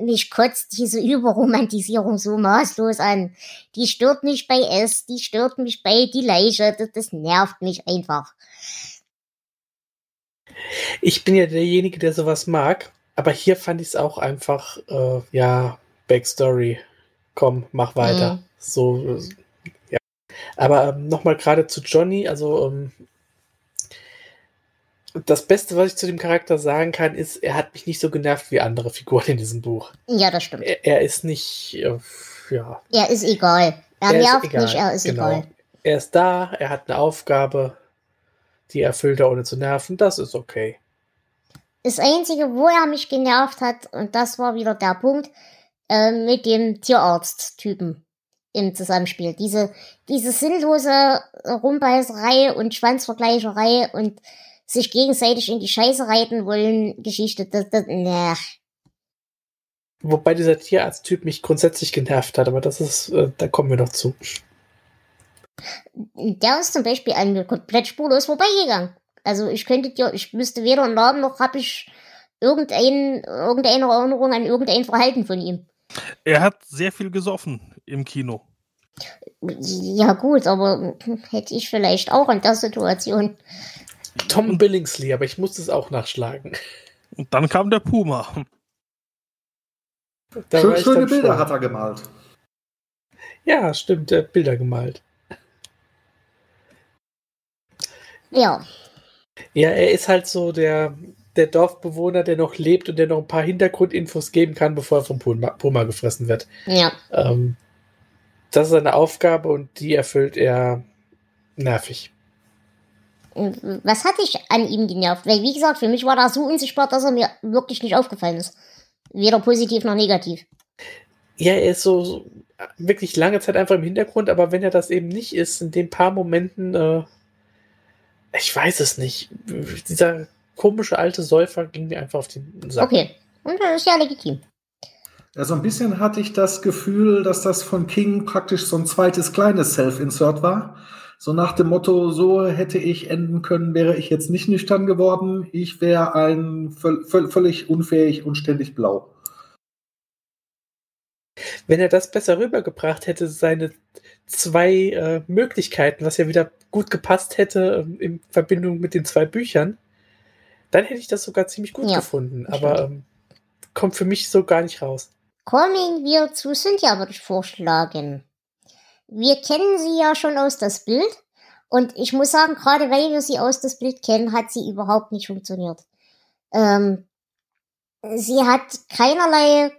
[SPEAKER 3] mich kotzt diese Überromantisierung so maßlos an. Die stört mich bei S, die stört mich bei die Leiche, das, das nervt mich einfach.
[SPEAKER 5] Ich bin ja derjenige, der sowas mag, aber hier fand ich es auch einfach, äh, ja, Backstory. Komm, mach weiter. Mhm. So, ja. Aber ähm, nochmal gerade zu Johnny, also ähm, das Beste, was ich zu dem Charakter sagen kann, ist, er hat mich nicht so genervt wie andere Figuren in diesem Buch.
[SPEAKER 3] Ja, das stimmt.
[SPEAKER 5] Er, er ist nicht, äh, ja.
[SPEAKER 3] Er ist egal. Er, er nervt egal. nicht, er ist genau. egal.
[SPEAKER 5] Er ist da, er hat eine Aufgabe, die erfüllt er ohne zu nerven, das ist okay.
[SPEAKER 3] Das Einzige, wo er mich genervt hat, und das war wieder der Punkt, äh, mit dem Tierarzt-Typen im Zusammenspiel. Diese, diese sinnlose Rumbeißerei und Schwanzvergleicherei und sich gegenseitig in die Scheiße reiten wollen, Geschichte, das, das, ne.
[SPEAKER 5] Wobei dieser Tierarzt-Typ mich grundsätzlich genervt hat, aber das ist, äh, da kommen wir noch zu.
[SPEAKER 3] Der ist zum Beispiel an mir komplett spurlos vorbeigegangen. Also ich könnte dir, ich wüsste weder einen Namen noch habe ich irgendein, irgendeine Erinnerung an irgendein Verhalten von ihm.
[SPEAKER 1] Er hat sehr viel gesoffen im Kino.
[SPEAKER 3] Ja gut, aber hätte ich vielleicht auch in der Situation.
[SPEAKER 5] Tom Billingsley, aber ich musste es auch nachschlagen.
[SPEAKER 1] Und dann kam der Puma.
[SPEAKER 5] Da
[SPEAKER 2] Schön, schöne Bilder
[SPEAKER 5] schon.
[SPEAKER 2] hat er gemalt.
[SPEAKER 5] Ja, stimmt, der hat Bilder gemalt.
[SPEAKER 3] Ja,
[SPEAKER 5] Ja, er ist halt so der, der Dorfbewohner, der noch lebt und der noch ein paar Hintergrundinfos geben kann, bevor er vom Puma, Puma gefressen wird.
[SPEAKER 3] ja.
[SPEAKER 5] Ähm, das ist seine Aufgabe und die erfüllt er nervig.
[SPEAKER 3] Was hat dich an ihm genervt? Weil, wie gesagt, für mich war das so unsichtbar, dass er mir wirklich nicht aufgefallen ist. Weder positiv noch negativ.
[SPEAKER 5] Ja, er ist so, so wirklich lange Zeit einfach im Hintergrund, aber wenn er das eben nicht ist, in den paar Momenten, äh, ich weiß es nicht. Dieser komische alte Säufer ging mir einfach auf den Sack.
[SPEAKER 3] Okay. Und das ist ja legitim.
[SPEAKER 2] Ja, so ein bisschen hatte ich das Gefühl, dass das von King praktisch so ein zweites kleines Self-Insert war. So nach dem Motto, so hätte ich enden können, wäre ich jetzt nicht nüchtern geworden. Ich wäre ein völ völ völlig unfähig und ständig blau.
[SPEAKER 5] Wenn er das besser rübergebracht hätte, seine zwei äh, Möglichkeiten, was ja wieder gut gepasst hätte ähm, in Verbindung mit den zwei Büchern, dann hätte ich das sogar ziemlich gut
[SPEAKER 3] Ja,
[SPEAKER 5] gefunden. Aber ähm, kommt für mich so gar nicht raus.
[SPEAKER 3] Kommen wir zu Cynthia, würde ich vorschlagen. Wir kennen sie ja schon aus das Bild. Und ich muss sagen, gerade weil wir sie aus das Bild kennen, hat sie überhaupt nicht funktioniert. Ähm, sie hat keinerlei.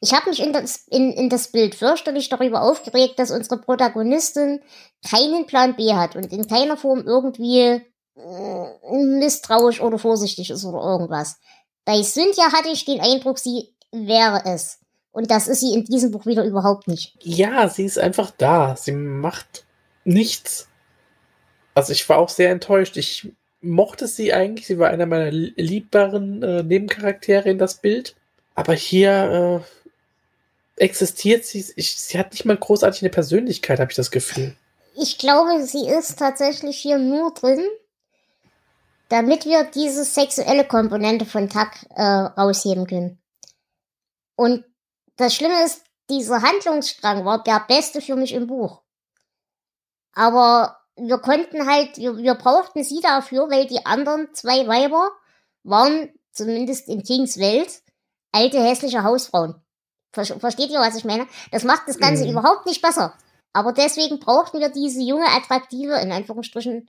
[SPEAKER 3] Ich habe mich in das, in, in das Bild fürchterlich darüber aufgeregt, dass unsere Protagonistin keinen Plan B hat und in keiner Form irgendwie äh, misstrauisch oder vorsichtig ist oder irgendwas. Bei Cynthia hatte ich den Eindruck, sie wäre es. Und das ist sie in diesem Buch wieder überhaupt nicht.
[SPEAKER 5] Ja, sie ist einfach da. Sie macht nichts. Also ich war auch sehr enttäuscht. Ich mochte sie eigentlich. Sie war einer meiner li- liebbaren äh, Nebencharaktere in das Bild. Aber hier äh, existiert sie. Ich, sie hat nicht mal großartig eine Persönlichkeit, habe ich das Gefühl.
[SPEAKER 3] Ich glaube, sie ist tatsächlich hier nur drin, damit wir diese sexuelle Komponente von Tuck äh, rausheben können. Und das Schlimme ist, dieser Handlungsstrang war der beste für mich im Buch. Aber wir konnten halt, wir, wir brauchten sie dafür, weil die anderen zwei Weiber waren, zumindest in Kings Welt, alte hässliche Hausfrauen. Ver versteht ihr, was ich meine? Das macht das Ganze
[SPEAKER 5] Mhm.
[SPEAKER 3] überhaupt nicht besser. Aber deswegen brauchten wir diese junge, attraktive, in Anführungsstrichen,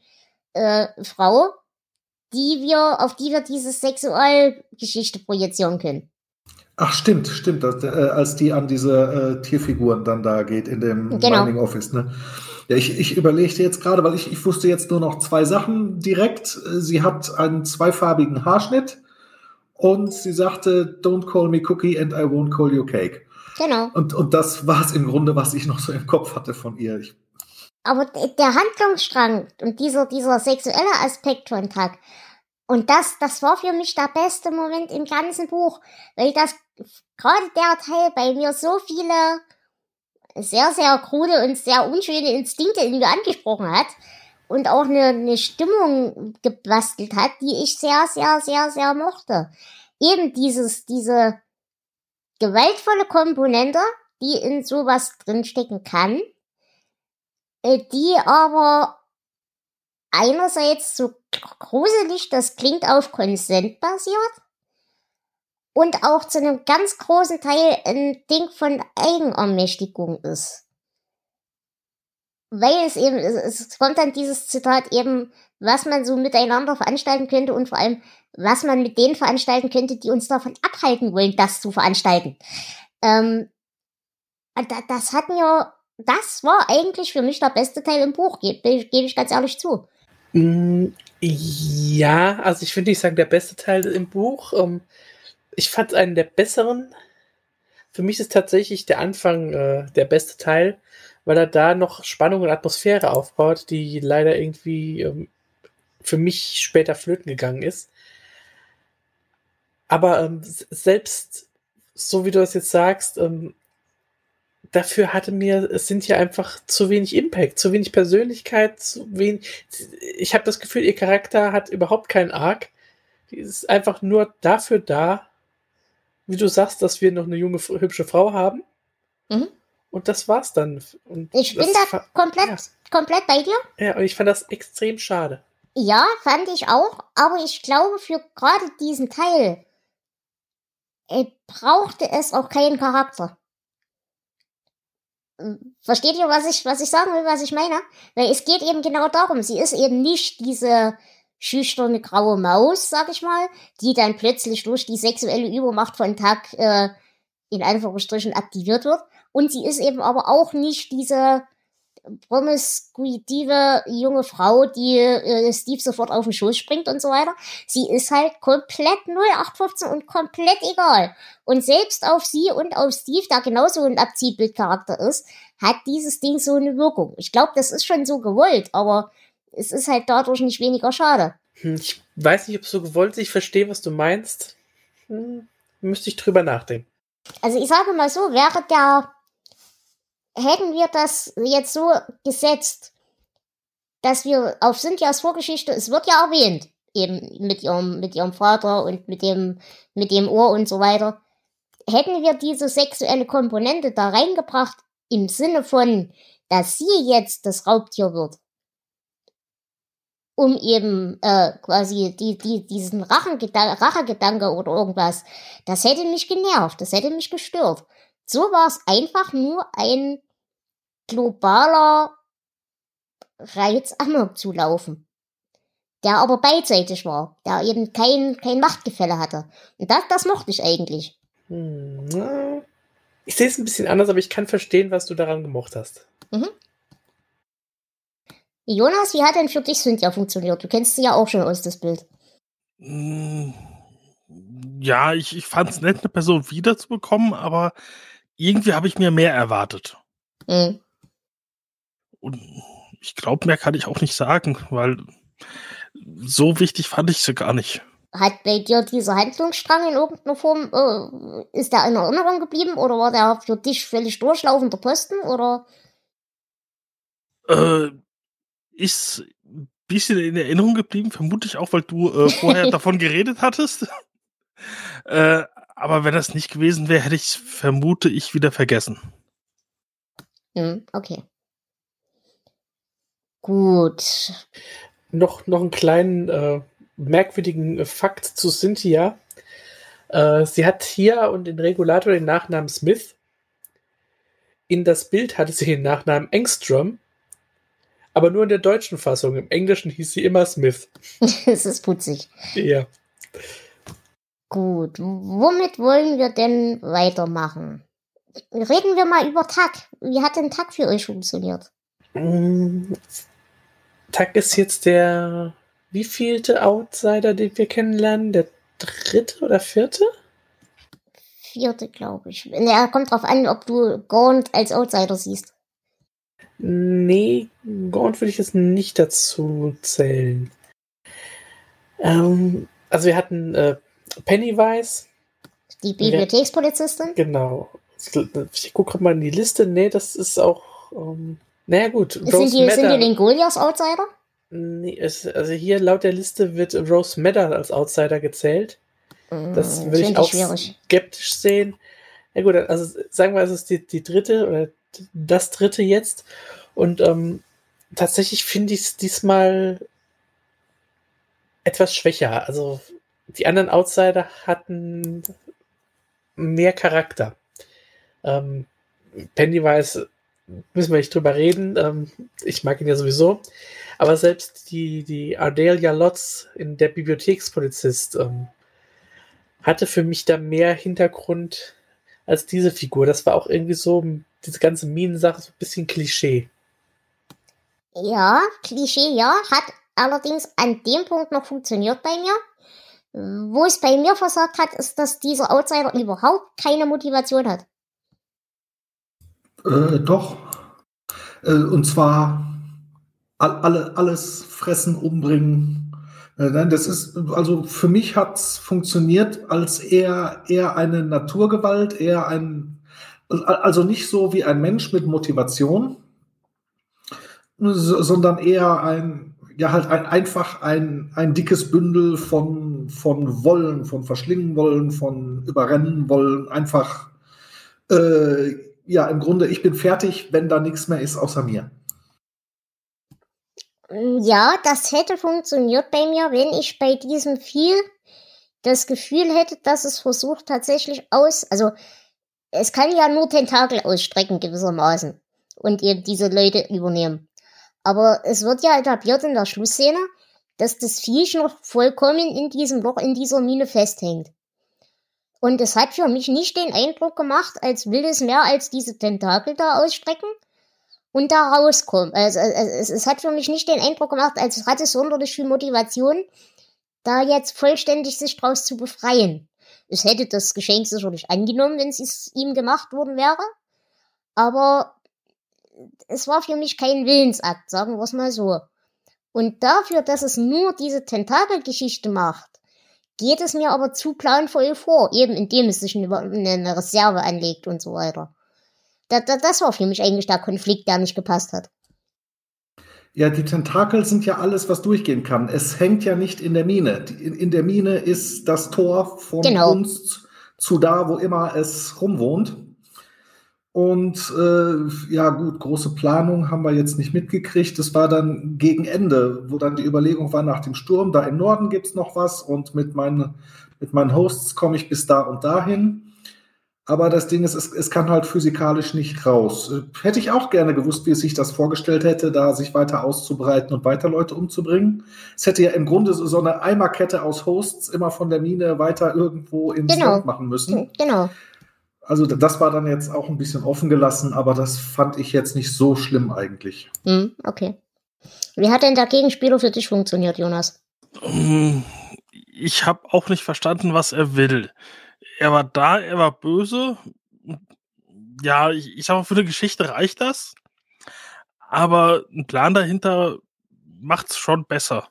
[SPEAKER 3] äh, Frau, die wir, auf die wir diese Sexualgeschichte projizieren können.
[SPEAKER 2] Ach, stimmt, stimmt, das, äh, als die an diese äh, Tierfiguren dann da geht in dem
[SPEAKER 3] Genau.
[SPEAKER 2] Mining Office, ne? Ja, ich, ich überlegte jetzt gerade, weil ich, ich wusste jetzt nur noch zwei Sachen direkt. Sie hat einen zweifarbigen Haarschnitt und sie sagte, don't call me cookie and I won't call you cake.
[SPEAKER 3] Genau.
[SPEAKER 2] Und, und das war es im Grunde, was ich noch so im Kopf hatte von ihr. Ich,
[SPEAKER 3] Aber der Handlungsstrang und dieser, dieser sexuelle Aspekt von Tag, und das, das war für mich der beste Moment im ganzen Buch, weil das gerade der Teil bei mir so viele sehr, sehr krude und sehr unschöne Instinkte in mir angesprochen hat und auch eine, eine Stimmung gebastelt hat, die ich sehr, sehr, sehr, sehr mochte. Eben dieses, diese gewaltvolle Komponente, die in sowas drinstecken kann, äh, die aber einerseits so gruselig, das klingt auf Konsent basiert und auch zu einem ganz großen Teil ein Ding von Eigenermächtigung ist. Weil es eben, es, kommt dann dieses Zitat eben, was man so miteinander veranstalten könnte und vor allem, was man mit denen veranstalten könnte, die uns davon abhalten wollen, das zu veranstalten. Ähm, das hat mir, das war eigentlich für mich der beste Teil im Buch, gebe geb ich ganz ehrlich zu.
[SPEAKER 5] Mm, Ja, also ich finde, ich sagen, der beste Teil im Buch. Ähm, ich fand einen der besseren. Für mich ist tatsächlich der Anfang äh, der beste Teil, weil er da noch Spannung und Atmosphäre aufbaut, die leider irgendwie ähm, für mich später flöten gegangen ist. Aber ähm, selbst so wie du es jetzt sagst, ähm, dafür hatte mir es sind ja einfach zu wenig Impact, zu wenig Persönlichkeit, zu wenig. Ich habe das Gefühl, ihr Charakter hat überhaupt keinen Arc. Die ist einfach nur dafür da, wie du sagst, dass wir noch eine junge, hübsche Frau haben.
[SPEAKER 3] Mhm.
[SPEAKER 5] Und das war's dann. Und
[SPEAKER 3] Ich bin da komplett,
[SPEAKER 5] Ja.
[SPEAKER 3] komplett bei dir.
[SPEAKER 5] ja, und ich fand das extrem schade.
[SPEAKER 3] Ja, fand ich auch, aber ich glaube, für gerade diesen Teil äh, brauchte es auch keinen Charakter. Ähm, Versteht ihr, was ich, was ich sagen will, was ich meine? Weil es geht eben genau darum, sie ist eben nicht diese schüchterne graue Maus, sag ich mal, die dann plötzlich durch die sexuelle Übermacht von Tag äh, in Anführungsstrichen aktiviert wird. Und sie ist eben aber auch nicht diese promiskuitive junge Frau, die äh, Steve sofort auf den Schoß springt und so weiter. Sie ist halt komplett 0815 und komplett egal. Und selbst auf sie und auf Steve, der genauso ein Abziehbildcharakter ist, hat dieses Ding so eine Wirkung. Ich glaube, das ist schon so gewollt, aber es ist halt dadurch nicht weniger schade.
[SPEAKER 5] Hm, Ich weiß nicht, ob es so gewollt ist. Ich verstehe, was du meinst. Hm, müsste ich drüber nachdenken.
[SPEAKER 3] Also ich sage mal so, wäre der, hätten wir das jetzt so gesetzt, dass wir auf Cynthias Vorgeschichte, es wird ja erwähnt, eben mit ihrem, mit ihrem Vater und mit dem, mit dem Ohr und so weiter, hätten wir diese sexuelle Komponente da reingebracht im Sinne von, dass sie jetzt das Raubtier wird, um eben äh, quasi die, die, diesen Rachegedanke oder irgendwas, das hätte mich genervt, das hätte mich gestört. So war es einfach nur ein globaler Reiz, Amok zu laufen. Der aber beidseitig war, der eben kein, kein Machtgefälle hatte. Und das, das mochte ich eigentlich.
[SPEAKER 5] Hm, ich sehe es ein bisschen anders, aber ich kann verstehen, was du daran gemocht hast.
[SPEAKER 3] Jonas, wie hat denn für dich Cynthia funktioniert? Du kennst sie ja auch schon aus das Bild.
[SPEAKER 1] Mm, Ja, ich, ich fand es nett, eine Person wiederzubekommen, aber irgendwie habe ich mir mehr erwartet.
[SPEAKER 3] Hm.
[SPEAKER 1] Und ich glaube, mehr kann ich auch nicht sagen, weil so wichtig fand ich sie gar nicht.
[SPEAKER 3] Hat bei dir dieser Handlungsstrang in irgendeiner Form, äh, ist der in Erinnerung geblieben oder war der für dich völlig durchlaufender Posten oder?
[SPEAKER 1] Äh, ist ein bisschen in Erinnerung geblieben, vermute ich auch, weil du äh, vorher davon geredet hattest. äh, aber wenn das nicht gewesen wäre, hätte ich es, vermute ich, wieder vergessen.
[SPEAKER 3] Hm, okay. Gut.
[SPEAKER 5] Noch, noch einen kleinen äh, merkwürdigen äh, Fakt zu Cynthia. Äh, sie hat hier und in Regulator den Nachnamen Smith. In das Bild hatte sie den Nachnamen Engstrom. Aber nur in der deutschen Fassung. Im Englischen hieß sie immer Smith.
[SPEAKER 3] Es ist putzig.
[SPEAKER 5] Ja.
[SPEAKER 3] Gut. Womit wollen wir denn weitermachen? Reden wir mal über Tag. Wie hat denn Tag für euch funktioniert?
[SPEAKER 5] Mm, Tuck ist jetzt der wievielte Outsider, den wir kennenlernen? Der dritte oder vierte?
[SPEAKER 3] Vierte, glaube ich. Ja, kommt drauf an, ob du Gaunt als Outsider siehst.
[SPEAKER 5] Nee, Gaunt würde ich jetzt nicht dazu zählen. Ähm, also wir hatten äh, Pennywise,
[SPEAKER 3] Die Bibliothekspolizistin?
[SPEAKER 5] genau. Ich, gucke gerade mal in die Liste. Nee, das ist auch. Ähm, naja, gut.
[SPEAKER 3] Sind die, sind die
[SPEAKER 5] Madder-
[SPEAKER 3] Lingolias Outsider?
[SPEAKER 5] Nee, es, also hier laut der Liste wird Rose Madder als Outsider gezählt. Das
[SPEAKER 3] Hm,
[SPEAKER 5] würde ich auch
[SPEAKER 3] schwierig.
[SPEAKER 5] skeptisch sehen. Ja gut, also sagen wir, es ist die, die dritte oder das dritte jetzt. Und ähm, tatsächlich finde ich es diesmal etwas schwächer. Also die anderen Outsider hatten mehr Charakter. Ähm, Pennywise müssen wir nicht drüber reden. Ähm, ich mag ihn ja sowieso. Aber selbst die, die Ardelia Lotz in der Bibliothekspolizist ähm, hatte für mich da mehr Hintergrund als diese Figur. Das war auch irgendwie so, diese ganze Minensache, so ein bisschen Klischee.
[SPEAKER 3] Ja, Klischee, ja. Hat allerdings an dem Punkt noch funktioniert bei mir. Wo es bei mir versagt hat, ist, dass dieser Outsider überhaupt keine Motivation hat.
[SPEAKER 2] Äh, doch. Äh, und zwar alle, alles fressen, umbringen. Äh, das ist, also für mich hat es funktioniert als eher, eher eine Naturgewalt, eher ein, also nicht so wie ein Mensch mit Motivation, sondern eher ein, ja, halt ein, einfach ein, ein dickes Bündel von, von Wollen, von verschlingen wollen, von überrennen wollen, einfach, äh, ja, im Grunde, ich bin fertig, wenn da nichts mehr ist außer mir.
[SPEAKER 3] Ja, das hätte funktioniert bei mir, wenn ich bei diesem Vieh das Gefühl hätte, dass es versucht tatsächlich aus, also es kann ja nur Tentakel ausstrecken gewissermaßen und eben diese Leute übernehmen. Aber es wird ja etabliert in der Schlussszene, dass das Viech noch vollkommen in diesem Loch, in dieser Mine festhängt. Und es hat für mich nicht den Eindruck gemacht, als will es mehr als diese Tentakel da ausstrecken und da rauskommen. Also, es, es hat für mich nicht den Eindruck gemacht, als hatte es sonderlich viel Motivation, da jetzt vollständig sich draus zu befreien. Es hätte das Geschenk sicherlich angenommen, wenn es ihm gemacht worden wäre. Aber es war für mich kein Willensakt, sagen wir es mal so. Und dafür, dass es nur diese Tentakelgeschichte macht, geht es mir aber zu planvoll vor, eben indem es sich eine, Reserve anlegt und so weiter. Da, da, das war für mich eigentlich der Konflikt, der nicht gepasst hat.
[SPEAKER 2] Ja, die Tentakel sind ja alles, was durchgehen kann. Es hängt ja nicht in der Mine. In, in der Mine ist das Tor von genau. uns zu da, wo immer es rumwohnt. Und äh, ja, gut, große Planung haben wir jetzt nicht mitgekriegt. Das war dann gegen Ende, wo dann die Überlegung war nach dem Sturm, da im Norden gibt es noch was und mit, mein, mit meinen Hosts komme ich bis da und dahin. Aber das Ding ist, es, es kann halt physikalisch nicht raus. Äh, hätte ich auch gerne gewusst, wie es sich das vorgestellt hätte, da sich weiter auszubreiten und weiter Leute umzubringen. Es hätte ja im Grunde so eine Eimerkette aus Hosts immer von der Mine weiter irgendwo ins genau. Land machen müssen.
[SPEAKER 3] Genau.
[SPEAKER 2] Also das war dann jetzt auch ein bisschen offen gelassen, aber das fand ich jetzt nicht so schlimm eigentlich.
[SPEAKER 3] Mm, okay. Wie hat denn der Gegenspieler für dich funktioniert, Jonas?
[SPEAKER 1] Ähm, ich habe auch nicht verstanden, was er will. Er war da, er war böse. Ja, ich, ich sag mal, für eine Geschichte reicht das. Aber ein Plan dahinter macht's schon besser.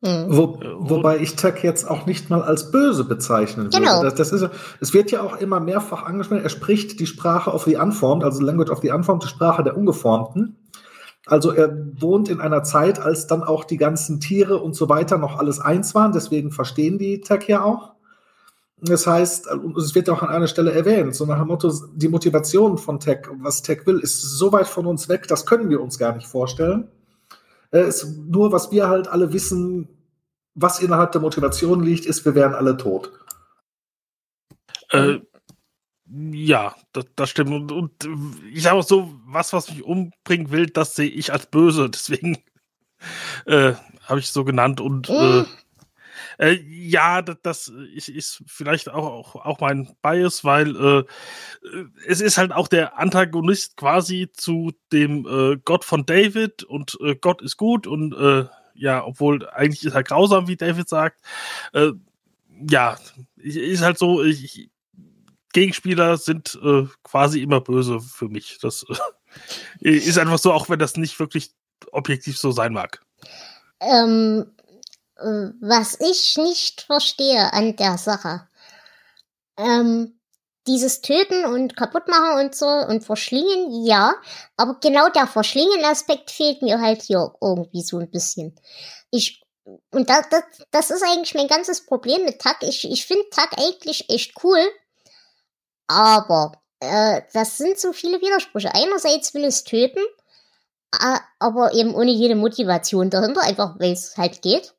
[SPEAKER 2] Mhm. Wo, äh, wobei ich Tech jetzt auch nicht mal als böse bezeichnen würde. Genau. Das, das ist, es wird ja auch immer mehrfach angesprochen, er spricht die Sprache of the Unformed, also Language of the Unformed, die Sprache der Ungeformten. Also er wohnt in einer Zeit, als dann auch die ganzen Tiere und so weiter noch alles eins waren, deswegen verstehen die Tech ja auch. Das heißt, es wird auch an einer Stelle erwähnt, so nach dem Motto, die Motivation von Tech, was Tech will, ist so weit von uns weg, das können wir uns gar nicht vorstellen. Äh, ist nur, was wir halt alle wissen, was innerhalb der Motivation liegt, ist, wir wären alle tot.
[SPEAKER 1] Äh, ja, das, das stimmt. Und, und ich sage auch so, was, was mich umbringen will, das sehe ich als böse. Deswegen äh, habe ich so genannt. Und äh, äh, ja, das, das ist, ist vielleicht auch, auch, auch mein Bias, weil äh, es ist halt auch der Antagonist quasi zu dem äh, Gott von David und äh, Gott ist gut und äh, ja, obwohl eigentlich ist er grausam, wie David sagt. Äh, ja, ist halt so, ich, Gegenspieler sind äh, quasi immer böse für mich. Das äh, ist einfach so, auch wenn das nicht wirklich objektiv so sein mag.
[SPEAKER 3] Ähm, äh, was ich nicht verstehe an der Sache, ähm, dieses Töten und Kaputtmachen und so und Verschlingen, ja, aber genau der Verschlingen-Aspekt fehlt mir halt hier irgendwie so ein bisschen. Ich, und das, das, das ist eigentlich mein ganzes Problem mit Tag. Ich, ich finde Tag eigentlich echt cool, aber äh, das sind so viele Widersprüche. Einerseits will es töten, äh, aber eben ohne jede Motivation dahinter, einfach weil es halt geht.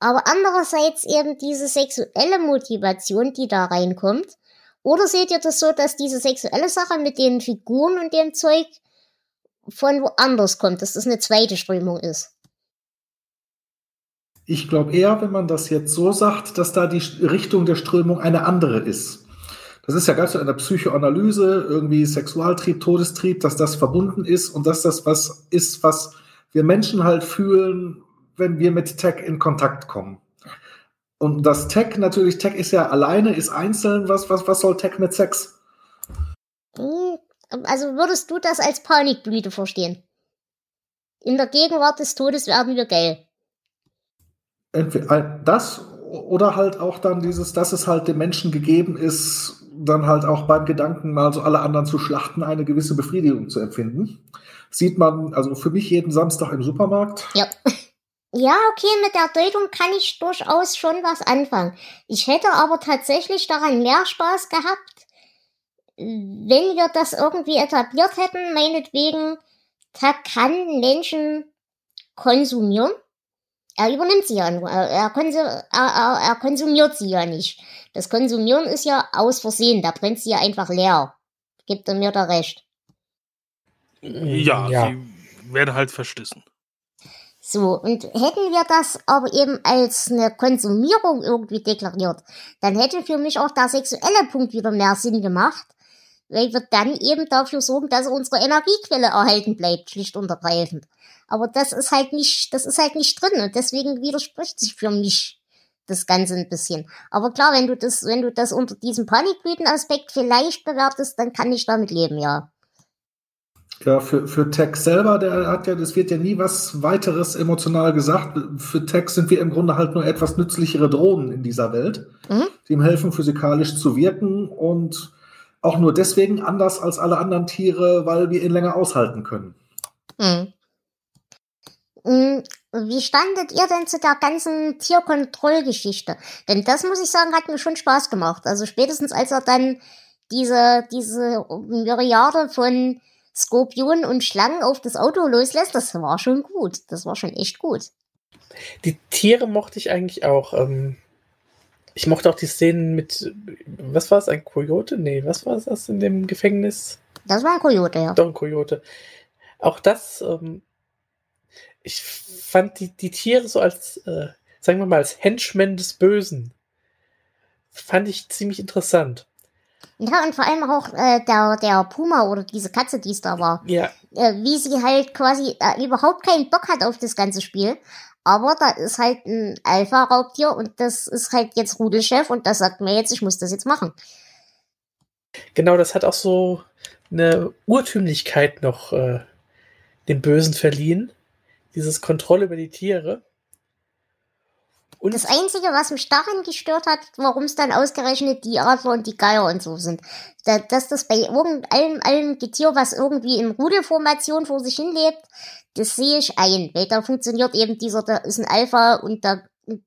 [SPEAKER 3] Aber andererseits eben diese sexuelle Motivation, die da reinkommt. Oder seht ihr das so, dass diese sexuelle Sache mit den Figuren und dem Zeug von woanders kommt, dass das eine zweite Strömung ist?
[SPEAKER 2] Ich glaube eher, wenn man das jetzt so sagt, dass da die Richtung der Strömung eine andere ist. Das ist ja ganz so in der Psychoanalyse, irgendwie Sexualtrieb, Todestrieb, dass das verbunden ist und dass das was ist, was wir Menschen halt fühlen, wenn wir mit Tech in Kontakt kommen. Und das Tech natürlich, Tech ist ja alleine, ist einzeln. Was, was, was soll Tech mit Sex?
[SPEAKER 3] Hm, Also würdest du das als Panikblüte verstehen? In der Gegenwart des Todes werden wir geil.
[SPEAKER 2] Entweder das oder halt auch dann dieses, dass es halt dem Menschen gegeben ist, dann halt auch beim Gedanken, mal so alle anderen zu schlachten, eine gewisse Befriedigung zu empfinden. Sieht man also für mich jeden Samstag im Supermarkt.
[SPEAKER 3] Ja. Ja, okay, mit der Deutung kann ich durchaus schon was anfangen. Ich hätte aber tatsächlich daran mehr Spaß gehabt, wenn wir das irgendwie etabliert hätten, meinetwegen, da kann Menschen konsumieren. Er übernimmt sie ja nur, er, er, er, er konsumiert sie ja nicht. Das Konsumieren ist ja aus Versehen, da brennt sie ja einfach leer. Gibt er mir da recht?
[SPEAKER 1] Ja, ja. sie werden halt verschlissen.
[SPEAKER 3] So, und hätten wir das aber eben als eine Konsumierung irgendwie deklariert, dann hätte für mich auch der sexuelle Punkt wieder mehr Sinn gemacht, weil wir dann eben dafür sorgen, dass unsere Energiequelle erhalten bleibt, schlicht und ergreifend. Aber das ist halt nicht, das ist halt nicht drin und deswegen widerspricht sich für mich das Ganze ein bisschen. Aber klar, wenn du das, wenn du das unter diesem Panikblütenaspekt vielleicht bewertest, dann kann ich damit leben, ja.
[SPEAKER 2] Ja, für, für Tex selber, der hat ja, das wird ja nie was weiteres emotional gesagt. Für Tex sind wir im Grunde halt nur etwas nützlichere Drohnen in dieser Welt, mhm. die ihm helfen, physikalisch zu wirken und auch nur deswegen anders als alle anderen Tiere, weil wir ihn länger aushalten können.
[SPEAKER 3] Mhm. mhm. Wie standet ihr denn zu der ganzen Tierkontrollgeschichte? Denn das muss ich sagen, hat mir schon Spaß gemacht. Also spätestens als er dann diese, diese Myriade von Skorpionen und Schlangen auf das Auto loslässt, das war schon gut. Das war schon echt gut.
[SPEAKER 5] Die Tiere mochte ich eigentlich auch. Ähm, ich mochte auch die Szenen mit, was war es, ein Kojote? Nee, was war das in dem Gefängnis?
[SPEAKER 3] Das war ein Kojote, ja.
[SPEAKER 5] Doch, ein Kojote. Auch das, ähm, ich fand die, die Tiere so als, äh, sagen wir mal, als Henchmen des Bösen, fand ich ziemlich interessant.
[SPEAKER 3] Ja, und vor allem auch äh, der, der Puma oder diese Katze, die es da war.
[SPEAKER 5] Ja.
[SPEAKER 3] Äh, wie sie halt quasi äh, überhaupt keinen Bock hat auf das ganze Spiel. Aber da ist halt ein Alpha-Raubtier und das ist halt jetzt Rudelchef und das sagt mir jetzt, ich muss das jetzt machen.
[SPEAKER 5] Genau, das hat auch so eine Urtümlichkeit noch äh, dem Bösen verliehen. Dieses Kontrolle über die Tiere.
[SPEAKER 3] Und das Einzige, was mich daran gestört hat, warum es dann ausgerechnet die Adler und die Geier und so sind, dass das bei irgendeinem allem Getier, was irgendwie in Rudelformation vor sich hin lebt, das sehe ich ein, weil da funktioniert eben dieser, da ist ein Alpha und da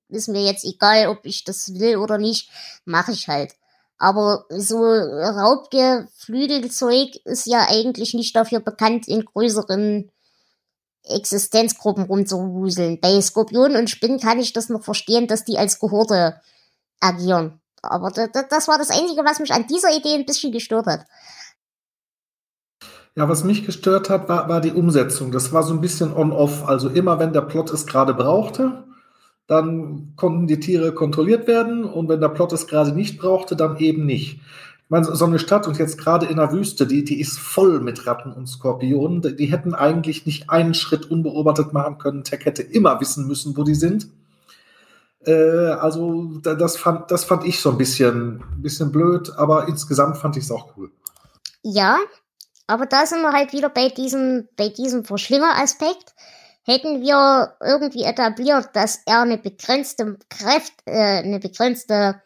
[SPEAKER 3] ist mir jetzt egal, ob ich das will oder nicht, mache ich halt. Aber so Raubgeflügelzeug ist ja eigentlich nicht dafür bekannt, in größeren Existenzgruppen rumzuwuseln. Bei Skorpionen und Spinnen kann ich das noch verstehen, dass die als Gehorde agieren. Aber das war das Einzige, was mich an dieser Idee ein bisschen gestört hat.
[SPEAKER 2] Ja, was mich gestört hat, war, war die Umsetzung. Das war so ein bisschen on-off. Also immer, wenn der Plot es gerade brauchte, dann konnten die Tiere kontrolliert werden und wenn der Plot es gerade nicht brauchte, dann eben nicht. Ich meine, so eine Stadt und jetzt gerade in der Wüste, die, die ist voll mit Ratten und Skorpionen. Die, die hätten eigentlich nicht einen Schritt unbeobachtet machen können. Tech hätte immer wissen müssen, wo die sind. Äh, also das fand, das fand ich so ein bisschen, bisschen blöd, aber insgesamt fand ich es auch cool.
[SPEAKER 3] Ja, aber da sind wir halt wieder bei diesem, bei diesem Verschlinger-Aspekt. Hätten wir irgendwie etabliert, dass er eine begrenzte Kraft, äh, eine begrenzte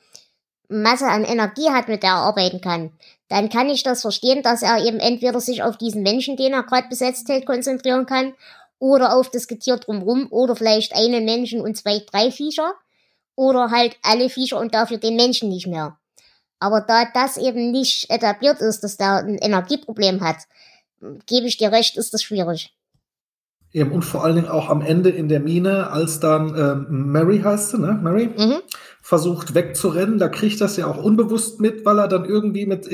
[SPEAKER 3] Masse an Energie hat, mit der er arbeiten kann, dann kann ich das verstehen, dass er eben entweder sich auf diesen Menschen, den er gerade besetzt hält, konzentrieren kann, oder auf das Getier drumrum, oder vielleicht einen Menschen und zwei, drei Viecher, oder halt alle Viecher und dafür den Menschen nicht mehr. Aber da das eben nicht etabliert ist, dass der ein Energieproblem hat, gebe ich dir recht, ist das schwierig.
[SPEAKER 2] Eben, und vor allen Dingen auch am Ende in der Mine, als dann ähm, Mary heißt sie, ne? Mary? Mhm versucht wegzurennen. Da kriegt das ja auch unbewusst mit, weil er dann irgendwie mit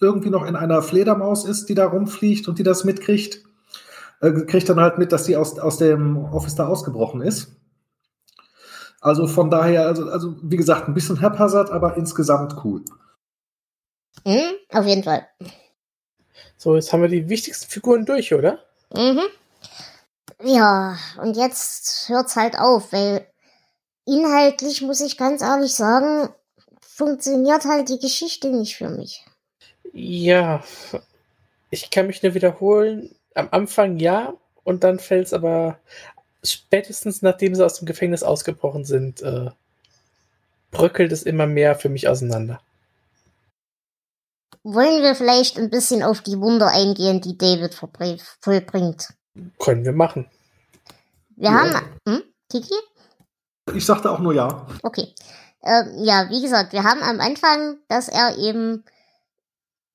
[SPEAKER 2] irgendwie noch in einer Fledermaus ist, die da rumfliegt und die das mitkriegt. Äh, kriegt dann halt mit, dass sie aus, aus dem Office da ausgebrochen ist. Also von daher, also, also wie gesagt, ein bisschen haphazard, aber insgesamt cool.
[SPEAKER 3] Mhm, auf jeden Fall.
[SPEAKER 5] So, jetzt haben wir die wichtigsten Figuren durch, oder?
[SPEAKER 3] Mhm. Ja, und jetzt hört's halt auf, weil inhaltlich muss ich ganz ehrlich sagen, funktioniert halt die Geschichte nicht für mich.
[SPEAKER 5] Ja, Ich kann mich nur wiederholen. Am Anfang ja, und dann fällt es aber spätestens nachdem sie aus dem Gefängnis ausgebrochen sind, äh, bröckelt es immer mehr für mich auseinander.
[SPEAKER 3] Wollen wir vielleicht ein bisschen auf die Wunder eingehen, die David vollbringt?
[SPEAKER 5] Können wir machen.
[SPEAKER 3] Wir ja. haben. Hm? Kiki?
[SPEAKER 2] Ich sagte auch nur ja.
[SPEAKER 3] Okay. Ähm, ja, wie gesagt, wir haben am Anfang, dass er eben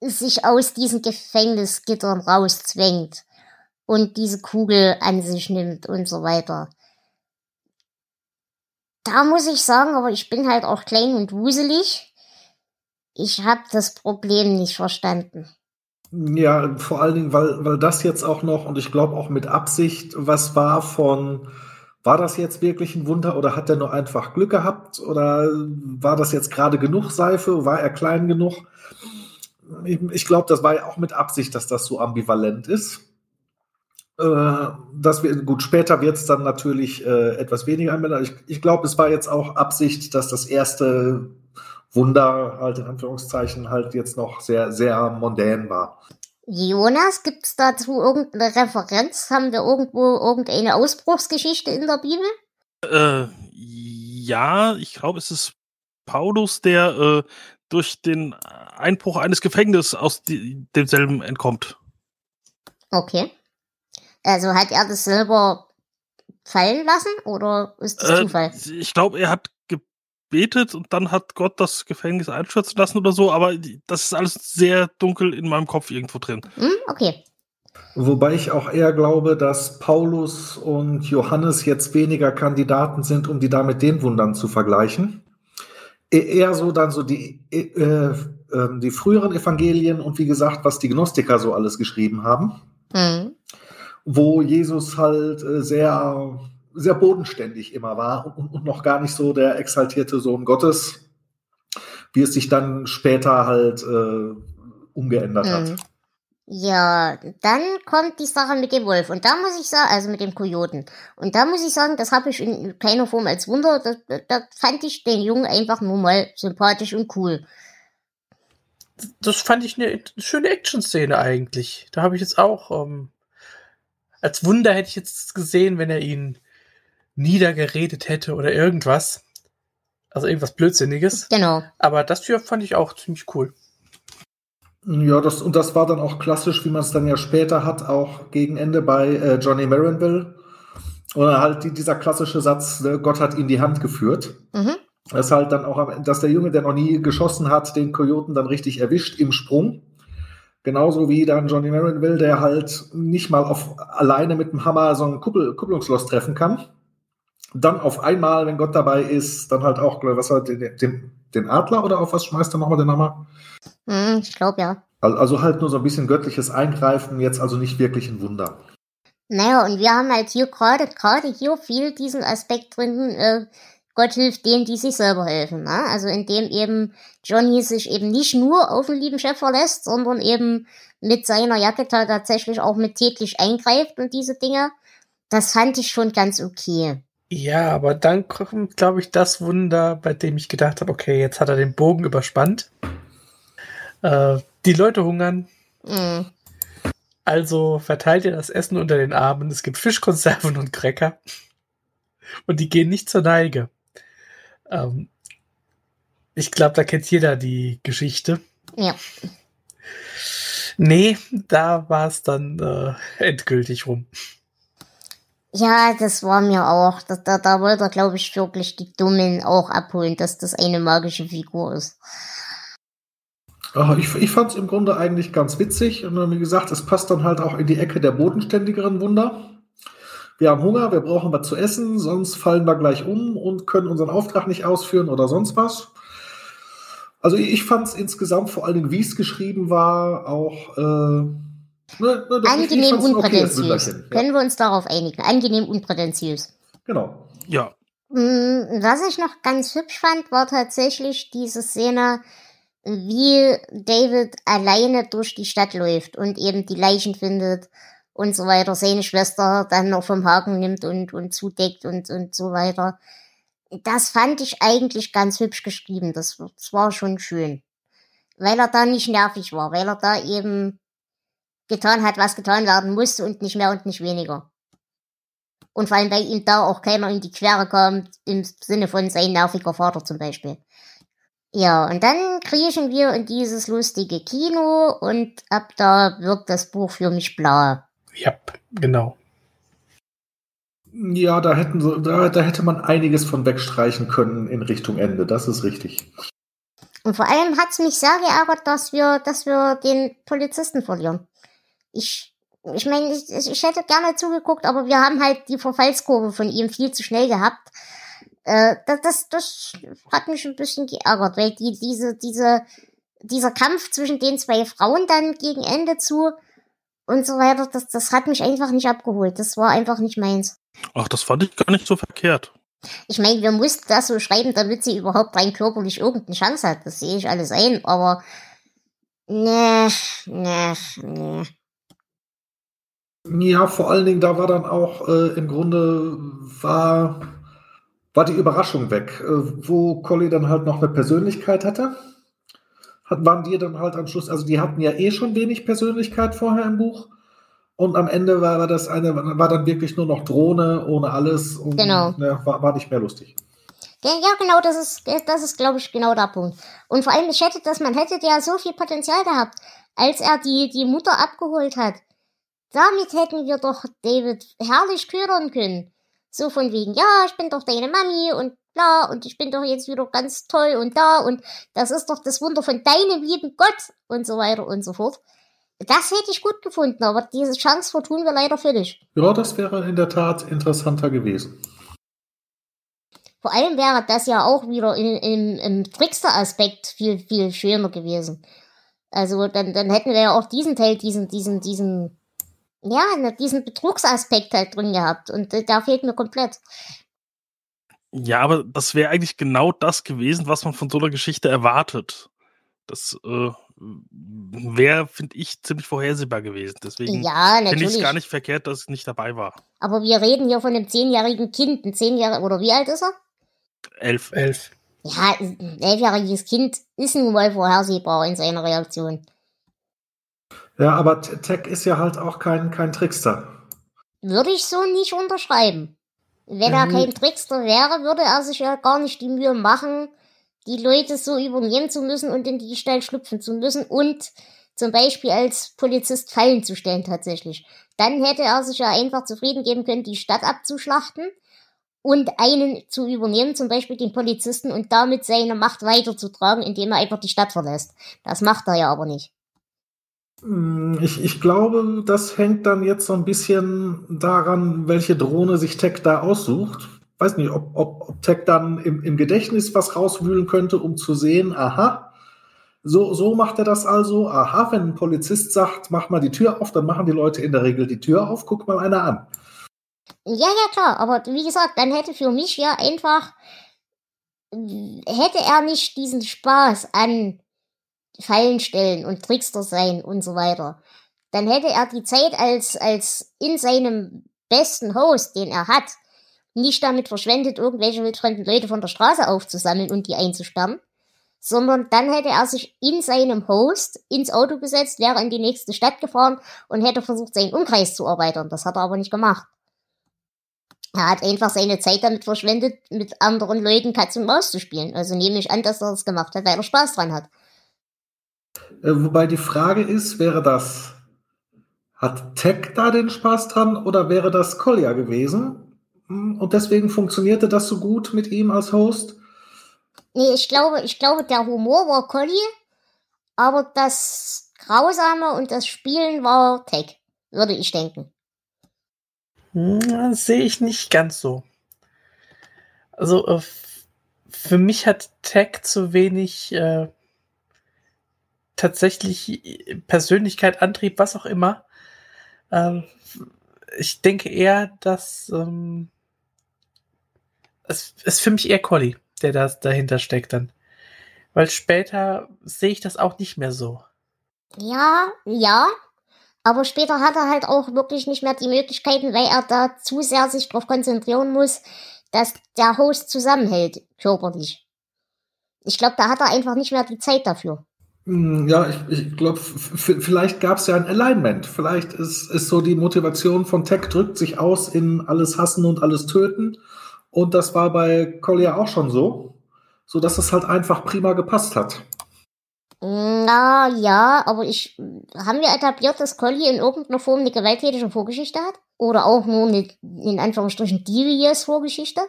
[SPEAKER 3] sich aus diesen Gefängnisgittern rauszwängt und diese Kugel an sich nimmt und so weiter. Da muss ich sagen, aber ich bin halt auch klein und wuselig. Ich habe das Problem nicht verstanden.
[SPEAKER 2] Ja, vor allen Dingen, weil, weil das jetzt auch noch, und ich glaube auch mit Absicht, was war von, war das jetzt wirklich ein Wunder oder hat er nur einfach Glück gehabt oder war das jetzt gerade genug Seife, war er klein genug? Ich, glaube, das war ja auch mit Absicht, dass das so ambivalent ist. Äh, dass wir, gut, später wird es dann natürlich äh, etwas weniger anwenden. Ich, ich glaube, es war jetzt auch Absicht, dass das erste Wunder halt in Anführungszeichen halt jetzt noch sehr, sehr mondän war.
[SPEAKER 3] Jonas, gibt es dazu irgendeine Referenz? Haben wir irgendwo irgendeine Ausbruchsgeschichte in der Bibel?
[SPEAKER 1] Äh, ja, ich glaube, es ist Paulus, der äh, durch den Einbruch eines Gefängnisses aus die, demselben entkommt.
[SPEAKER 3] Okay. Also hat er das selber fallen lassen oder ist das äh, Zufall?
[SPEAKER 1] Ich glaube, er hat gebetet und dann hat Gott das Gefängnis einstürzen lassen oder so, aber das ist alles sehr dunkel in meinem Kopf irgendwo drin.
[SPEAKER 3] Hm, okay.
[SPEAKER 2] Wobei ich auch eher glaube, dass Paulus und Johannes jetzt weniger Kandidaten sind, um die da mit den Wundern zu vergleichen. E eher so dann so die, äh, äh, die früheren Evangelien und wie gesagt, was die Gnostiker so alles geschrieben haben. Mhm wo Jesus halt äh, sehr, sehr bodenständig immer war und, und, noch gar nicht so der exaltierte Sohn Gottes, wie es sich dann später halt äh, umgeändert mhm. hat.
[SPEAKER 3] Ja, dann kommt die Sache mit dem Wolf. Und da muss ich sagen, also mit dem Kojoten. Und da muss ich sagen, das habe ich in keiner Form als Wunder. Da, da fand ich den Jungen einfach nur mal sympathisch und cool.
[SPEAKER 5] Das fand ich eine schöne Action-Szene eigentlich. Da habe ich jetzt auch ähm, als Wunder hätte ich jetzt gesehen, wenn er ihn niedergeredet hätte oder irgendwas. Also irgendwas Blödsinniges.
[SPEAKER 3] Genau.
[SPEAKER 5] Aber das hier fand ich auch ziemlich cool.
[SPEAKER 2] Ja, das, und das war dann auch klassisch, wie man es dann ja später hat, auch gegen Ende bei äh, Johnny Marinville. Oder halt die, dieser klassische Satz, ne, Gott hat ihm die Hand geführt. Mhm. Das ist halt dann auch, dass der Junge, der noch nie geschossen hat, den Kojoten dann richtig erwischt im Sprung. Genauso wie dann Johnny Marinville, der halt nicht mal auf, alleine mit dem Hammer so ein Kuppel, Kupplungsschloss treffen kann. Dann auf einmal, wenn Gott dabei ist, dann halt auch, was halt den, den Adler oder auf was schmeißt er nochmal den Hammer?
[SPEAKER 3] Hm, ich glaube ja.
[SPEAKER 2] Also halt nur so ein bisschen göttliches Eingreifen, jetzt also nicht wirklich ein Wunder.
[SPEAKER 3] Naja, und wir haben halt hier gerade, gerade hier viel diesen Aspekt drin, äh, Gott hilft denen, die sich selber helfen. Ne? Also indem eben Johnny sich eben nicht nur auf den lieben Chef verlässt, sondern eben mit seiner Jacke tatsächlich auch mit täglich eingreift und diese Dinge. Das fand ich schon ganz okay.
[SPEAKER 5] Ja, aber dann kommt, glaube ich, das Wunder, bei dem ich gedacht habe, okay, jetzt hat er den Bogen überspannt. Äh, die Leute hungern. Mm. Also verteilt ihr das Essen unter den Armen. Es gibt Fischkonserven und Cracker. Und die gehen nicht zur Neige. Ähm, ich glaube, da kennt jeder die Geschichte.
[SPEAKER 3] Ja.
[SPEAKER 5] Nee, da war es dann äh, endgültig rum.
[SPEAKER 3] Ja, das war mir auch. Da, da, da wollte er, glaube ich, wirklich die Dummen auch abholen, dass das eine magische Figur ist.
[SPEAKER 2] Ach, ich ich fand es im Grunde eigentlich ganz witzig. Und wie gesagt, es passt dann halt auch in die Ecke der bodenständigeren Wunder wir haben Hunger, wir brauchen was zu essen, sonst fallen wir gleich um und können unseren Auftrag nicht ausführen oder sonst was. Also ich fand es insgesamt, vor allen Dingen, wie es geschrieben war, auch äh, ne,
[SPEAKER 3] ne, angenehm unprätentiös. Okay können wir uns darauf einigen? Angenehm unprätentiös.
[SPEAKER 2] Genau.
[SPEAKER 1] Ja.
[SPEAKER 3] Mm, was ich noch ganz hübsch fand, war tatsächlich diese Szene, wie David alleine durch die Stadt läuft und eben die Leichen findet und so weiter, seine Schwester dann noch vom Haken nimmt und, und zudeckt und, und so weiter. Das fand ich eigentlich ganz hübsch geschrieben. Das, das war schon schön. Weil er da nicht nervig war, weil er da eben getan hat, was getan werden musste und nicht mehr und nicht weniger. Und vor allem, weil ihm da auch keiner in die Quere kam, im Sinne von sein nerviger Vater zum Beispiel. Ja, und dann kriechen wir in dieses lustige Kino und ab da wird das Buch für mich blau.
[SPEAKER 5] Ja, genau.
[SPEAKER 2] Ja, da hätten so, da, da hätte man einiges von wegstreichen können in Richtung Ende. Das ist richtig.
[SPEAKER 3] Und vor allem hat's mich sehr geärgert, dass wir, dass wir den Polizisten verlieren. Ich, ich meine, ich, ich hätte gerne zugeguckt, aber wir haben halt die Verfallskurve von ihm viel zu schnell gehabt. Äh, das, das, das hat mich ein bisschen geärgert, weil die, diese, diese, dieser Kampf zwischen den zwei Frauen dann gegen Ende zu und so weiter, das, das hat mich einfach nicht abgeholt. Das war einfach nicht meins.
[SPEAKER 1] Ach, das fand ich gar nicht so verkehrt.
[SPEAKER 3] Ich meine, wir mussten das so schreiben, damit sie überhaupt rein körperlich irgendeine Chance hat. Das sehe ich alles ein, aber nee, nee, nee.
[SPEAKER 2] Ja, vor allen Dingen, da war dann auch äh, im Grunde war, war die Überraschung weg, äh, wo Collie dann halt noch eine Persönlichkeit hatte. Hat, waren die dann halt am Schluss, also die hatten ja eh schon wenig Persönlichkeit vorher im Buch. Und am Ende war, das eine, war dann wirklich nur noch Drohne ohne alles und
[SPEAKER 3] Genau.
[SPEAKER 2] ja, war, war nicht mehr lustig.
[SPEAKER 3] Ja, genau, das ist, das ist, glaube ich, genau der Punkt. Und vor allem, ich hätte das, man hätte ja so viel Potenzial gehabt, als er die, die Mutter abgeholt hat. Damit hätten wir doch David herrlich ködern können. So von wegen, ja, ich bin doch deine Mami und bla, und ich bin doch jetzt wieder ganz toll und da, und das ist doch das Wunder von deinem lieben Gott und so weiter und so fort. Das hätte ich gut gefunden, aber diese Chance vertun wir leider völlig.
[SPEAKER 2] Ja, das wäre in der Tat interessanter gewesen.
[SPEAKER 3] Vor allem wäre das ja auch wieder in, im, im Trickster-Aspekt viel, viel schöner gewesen. Also dann, dann hätten wir ja auch diesen Teil, diesen, diesen, diesen, ja, diesen Betrugsaspekt halt drin gehabt. Und äh, da fehlt mir komplett.
[SPEAKER 1] Ja, aber das wäre eigentlich genau das gewesen, was man von so einer Geschichte erwartet. Das äh, wäre, finde ich, ziemlich vorhersehbar gewesen. Deswegen
[SPEAKER 3] Ja,
[SPEAKER 1] finde ich es gar nicht verkehrt, dass es nicht dabei war.
[SPEAKER 3] Aber wir reden hier von einem zehnjährigen Kind. Ein zehnjähriger, oder wie alt ist er?
[SPEAKER 1] Elf.
[SPEAKER 5] Elf.
[SPEAKER 3] Ja, ein elfjähriges Kind ist nun mal vorhersehbar in seiner Reaktion.
[SPEAKER 2] Ja, aber Tech ist ja halt auch kein, kein Trickster.
[SPEAKER 3] Würde ich so nicht unterschreiben. Wenn er
[SPEAKER 2] Mhm.
[SPEAKER 3] kein Trickster wäre, würde er sich ja gar nicht die Mühe machen, die Leute so übernehmen zu müssen und in die Gestalt schlüpfen zu müssen und zum Beispiel als Polizist Fallen zu stellen tatsächlich. Dann hätte er sich ja einfach zufrieden geben können, die Stadt abzuschlachten und einen zu übernehmen, zum Beispiel den Polizisten und damit seine Macht weiterzutragen, indem er einfach die Stadt verlässt. Das macht er ja aber nicht.
[SPEAKER 2] Hm, Ich, ich glaube, das hängt dann jetzt so ein bisschen daran, welche Drohne sich Tech da aussucht. Weiß nicht, ob, ob, ob Tech dann im, im Gedächtnis was rauswühlen könnte, um zu sehen, aha, so, so macht er das also. Aha, wenn ein Polizist sagt, mach mal die Tür auf, dann machen die Leute in der Regel die Tür auf, guck mal einer an.
[SPEAKER 3] Ja, ja, klar, aber wie gesagt, dann hätte für mich ja einfach, hätte er nicht diesen Spaß an Fallen stellen und Trickster sein und so weiter, dann hätte er die Zeit als, als in seinem besten Host, den er hat, nicht damit verschwendet, irgendwelche wildfremden Leute von der Straße aufzusammeln und die einzusperren, sondern dann hätte er sich in seinem Host ins Auto gesetzt, wäre in die nächste Stadt gefahren und hätte versucht, seinen Umkreis zu erweitern. Das hat er aber nicht gemacht. Er hat einfach seine Zeit damit verschwendet, mit anderen Leuten Katz und Maus zu spielen. Also nehme ich an, dass er das gemacht hat, weil er Spaß dran hat.
[SPEAKER 2] Äh, wobei die Frage ist, wäre das, hat Tech da den Spaß dran oder wäre das Collier gewesen? Hm, Und deswegen funktionierte das so gut mit ihm als Host?
[SPEAKER 3] Nee, ich glaube, ich glaube, der Humor war Collie, aber das Grausame und das Spielen war Tech, würde ich denken.
[SPEAKER 5] Hm, Sehe ich nicht ganz so. Also äh, für mich hat Tech zu wenig äh, tatsächlich Persönlichkeit, Antrieb, was auch immer. Ähm, ich denke eher, dass ähm, es ist für mich eher Collie, der da dahinter steckt dann. Weil später sehe ich das auch nicht mehr so.
[SPEAKER 3] Ja, ja. Aber später hat er halt auch wirklich nicht mehr die Möglichkeiten, weil er da zu sehr sich darauf konzentrieren muss, dass der Host zusammenhält, körperlich. Ich glaube, da hat er einfach nicht mehr die Zeit dafür.
[SPEAKER 2] Hm, Ja, ich, ich glaube, vielleicht gab es ja ein Alignment. Vielleicht ist, ist so die Motivation von Tech drückt sich aus in alles hassen und alles töten. Und das war bei Collier auch schon so, so dass es halt einfach prima gepasst hat.
[SPEAKER 3] Na ja, aber ich haben wir etabliert, dass Collie in irgendeiner Form eine gewalttätige Vorgeschichte hat? Oder auch nur eine, in Anführungsstrichen, devious Vorgeschichte?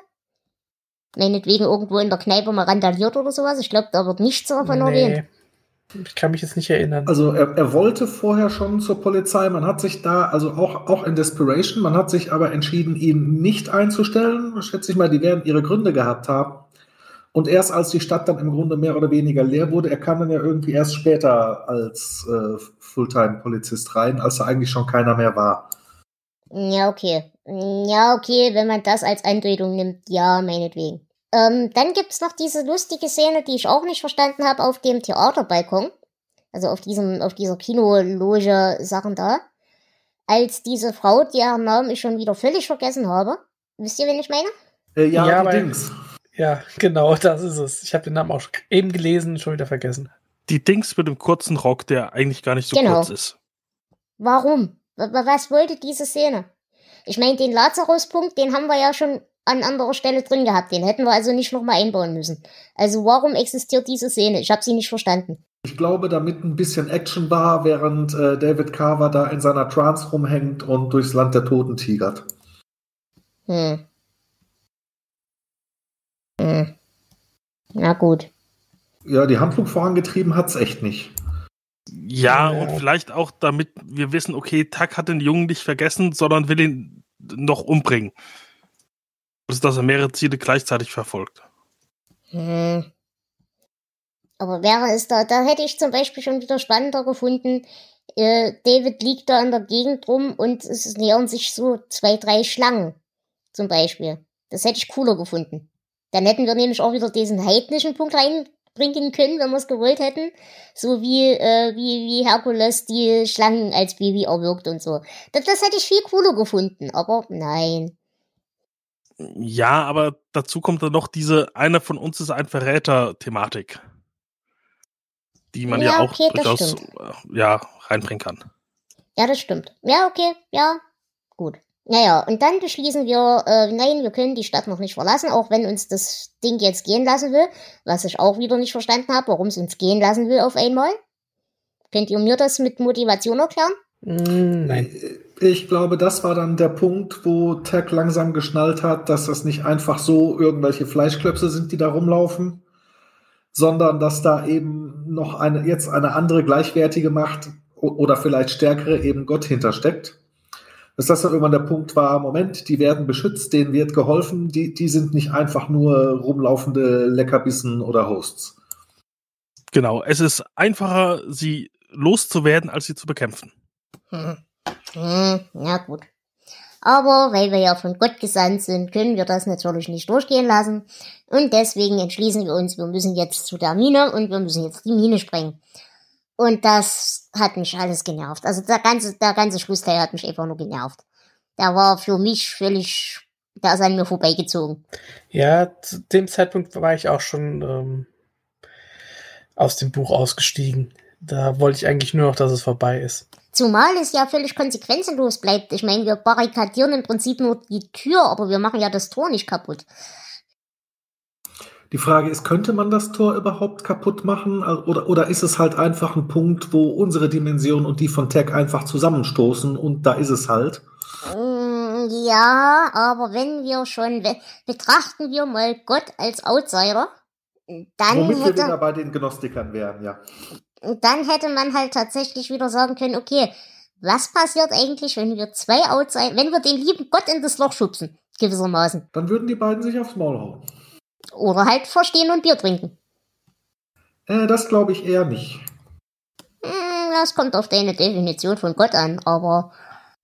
[SPEAKER 3] Meinetwegen irgendwo in der Kneipe mal randaliert oder sowas. Ich glaube, da wird nichts davon erwähnt.
[SPEAKER 5] Ich kann mich jetzt nicht erinnern.
[SPEAKER 2] Also er, er wollte vorher schon zur Polizei. Man hat sich da, also auch, auch in Desperation, man hat sich aber entschieden, ihn nicht einzustellen. Schätze ich mal, die werden ihre Gründe gehabt haben. Und erst als die Stadt dann im Grunde mehr oder weniger leer wurde, er kam dann ja irgendwie erst später als äh, Fulltime-Polizist rein, als da eigentlich schon keiner mehr war.
[SPEAKER 3] Ja, okay. Ja, okay, wenn man das als Andeutung nimmt, ja, meinetwegen. Ähm, dann gibt's noch diese lustige Szene, die ich auch nicht verstanden habe, auf dem Theaterbalkon. Also auf diesem, auf dieser Kinologe-Sachen da. Als diese Frau, deren Namen ich schon wieder völlig vergessen habe. Wisst ihr, wen ich meine?
[SPEAKER 2] Äh, ja,
[SPEAKER 5] Ja,
[SPEAKER 2] die
[SPEAKER 5] weil-
[SPEAKER 2] Dings.
[SPEAKER 5] Ja, genau, das ist es. Ich habe den Namen auch eben gelesen, schon wieder vergessen.
[SPEAKER 1] Die Dings mit dem kurzen Rock, der eigentlich gar nicht so
[SPEAKER 3] Genau.
[SPEAKER 1] kurz ist.
[SPEAKER 3] Warum? Was wollte diese Szene? Ich meine, den Lazarus-Punkt, den haben wir ja schon an anderer Stelle drin gehabt. Den hätten wir also nicht nochmal einbauen müssen. Also warum existiert diese Szene? Ich habe sie nicht verstanden.
[SPEAKER 2] Ich glaube, damit ein bisschen Action war, während äh, David Carver da in seiner Trance rumhängt und durchs Land der Toten tigert.
[SPEAKER 3] Hm. Hm. Na gut.
[SPEAKER 2] Ja, die Handlung vorangetrieben hat's echt nicht.
[SPEAKER 1] Ja,
[SPEAKER 5] Ja.
[SPEAKER 1] und vielleicht auch, damit wir wissen, okay, Tuck hat den Jungen nicht vergessen, sondern will ihn noch umbringen. Also, dass er mehrere Ziele gleichzeitig verfolgt.
[SPEAKER 3] Hm. Aber wäre es da, da hätte ich zum Beispiel schon wieder spannender gefunden. Äh, David liegt da in der Gegend rum und es nähern sich so zwei, drei Schlangen. Zum Beispiel. Das hätte ich cooler gefunden. Dann hätten wir nämlich auch wieder diesen heidnischen Punkt reinbringen können, wenn wir es gewollt hätten. So wie, äh, wie, wie Herkules die Schlangen als Baby erwürgt und so. Das, das hätte ich viel cooler gefunden, aber nein.
[SPEAKER 1] Ja, aber dazu kommt dann noch diese, einer von uns ist ein Verräter-Thematik. Die man ja,
[SPEAKER 3] Ja,
[SPEAKER 1] auch
[SPEAKER 3] okay,
[SPEAKER 1] durchaus äh, ja, reinbringen kann.
[SPEAKER 3] Ja, das stimmt. Ja, okay, ja, gut. Naja, und dann beschließen wir, äh, nein, wir können die Stadt noch nicht verlassen, auch wenn uns das Ding jetzt gehen lassen will, was ich auch wieder nicht verstanden habe, warum es uns gehen lassen will auf einmal. Könnt ihr mir das mit Motivation erklären?
[SPEAKER 5] Mm, nein.
[SPEAKER 2] Ich glaube, das war dann der Punkt, wo Tech langsam geschnallt hat, dass das nicht einfach so irgendwelche Fleischklöpse sind, die da rumlaufen, sondern dass da eben noch eine, jetzt eine andere gleichwertige Macht oder vielleicht stärkere eben Gott hintersteckt. Dass das dann irgendwann der Punkt war, Moment, die werden beschützt, denen wird geholfen, die, die sind nicht einfach nur rumlaufende Leckerbissen oder Hosts.
[SPEAKER 1] Genau, es ist einfacher, sie loszuwerden, als sie zu bekämpfen.
[SPEAKER 3] Hm. Hm, ja gut. Aber weil wir ja von Gott gesandt sind, können wir das natürlich nicht durchgehen lassen. Und deswegen entschließen wir uns, wir müssen jetzt zu der Mine und wir müssen jetzt die Mine sprengen. Und das hat mich alles genervt. Also der ganze, der ganze Schlussteil hat mich einfach nur genervt. Der war für mich völlig, der ist an mir vorbeigezogen.
[SPEAKER 5] Ja, zu dem Zeitpunkt war ich auch schon ähm, aus dem Buch ausgestiegen. Da wollte ich eigentlich nur noch, dass es vorbei ist.
[SPEAKER 3] Zumal es ja völlig konsequenzenlos bleibt. Ich meine, wir barrikadieren im Prinzip nur die Tür, aber wir machen ja das Tor nicht kaputt.
[SPEAKER 2] Die Frage ist, könnte man das Tor überhaupt kaputt machen? Oder, oder ist es halt einfach ein Punkt, wo unsere Dimension und die von Tech einfach zusammenstoßen und da ist es halt?
[SPEAKER 3] Mm, Ja, aber wenn wir schon, betrachten wir mal Gott als Outsider, dann
[SPEAKER 2] Womit wir wieder
[SPEAKER 3] hätte,
[SPEAKER 2] bei den Gnostikern wären, ja.
[SPEAKER 3] Dann hätte man halt tatsächlich wieder sagen können, okay, was passiert eigentlich, wenn wir zwei Outsider, wenn wir den lieben Gott in das Loch schubsen, gewissermaßen.
[SPEAKER 2] Dann würden die beiden sich aufs Maul hauen.
[SPEAKER 3] Oder halt verstehen und Bier trinken.
[SPEAKER 2] Äh, das glaube ich eher nicht.
[SPEAKER 3] Mm, Das kommt auf deine Definition von Gott an, aber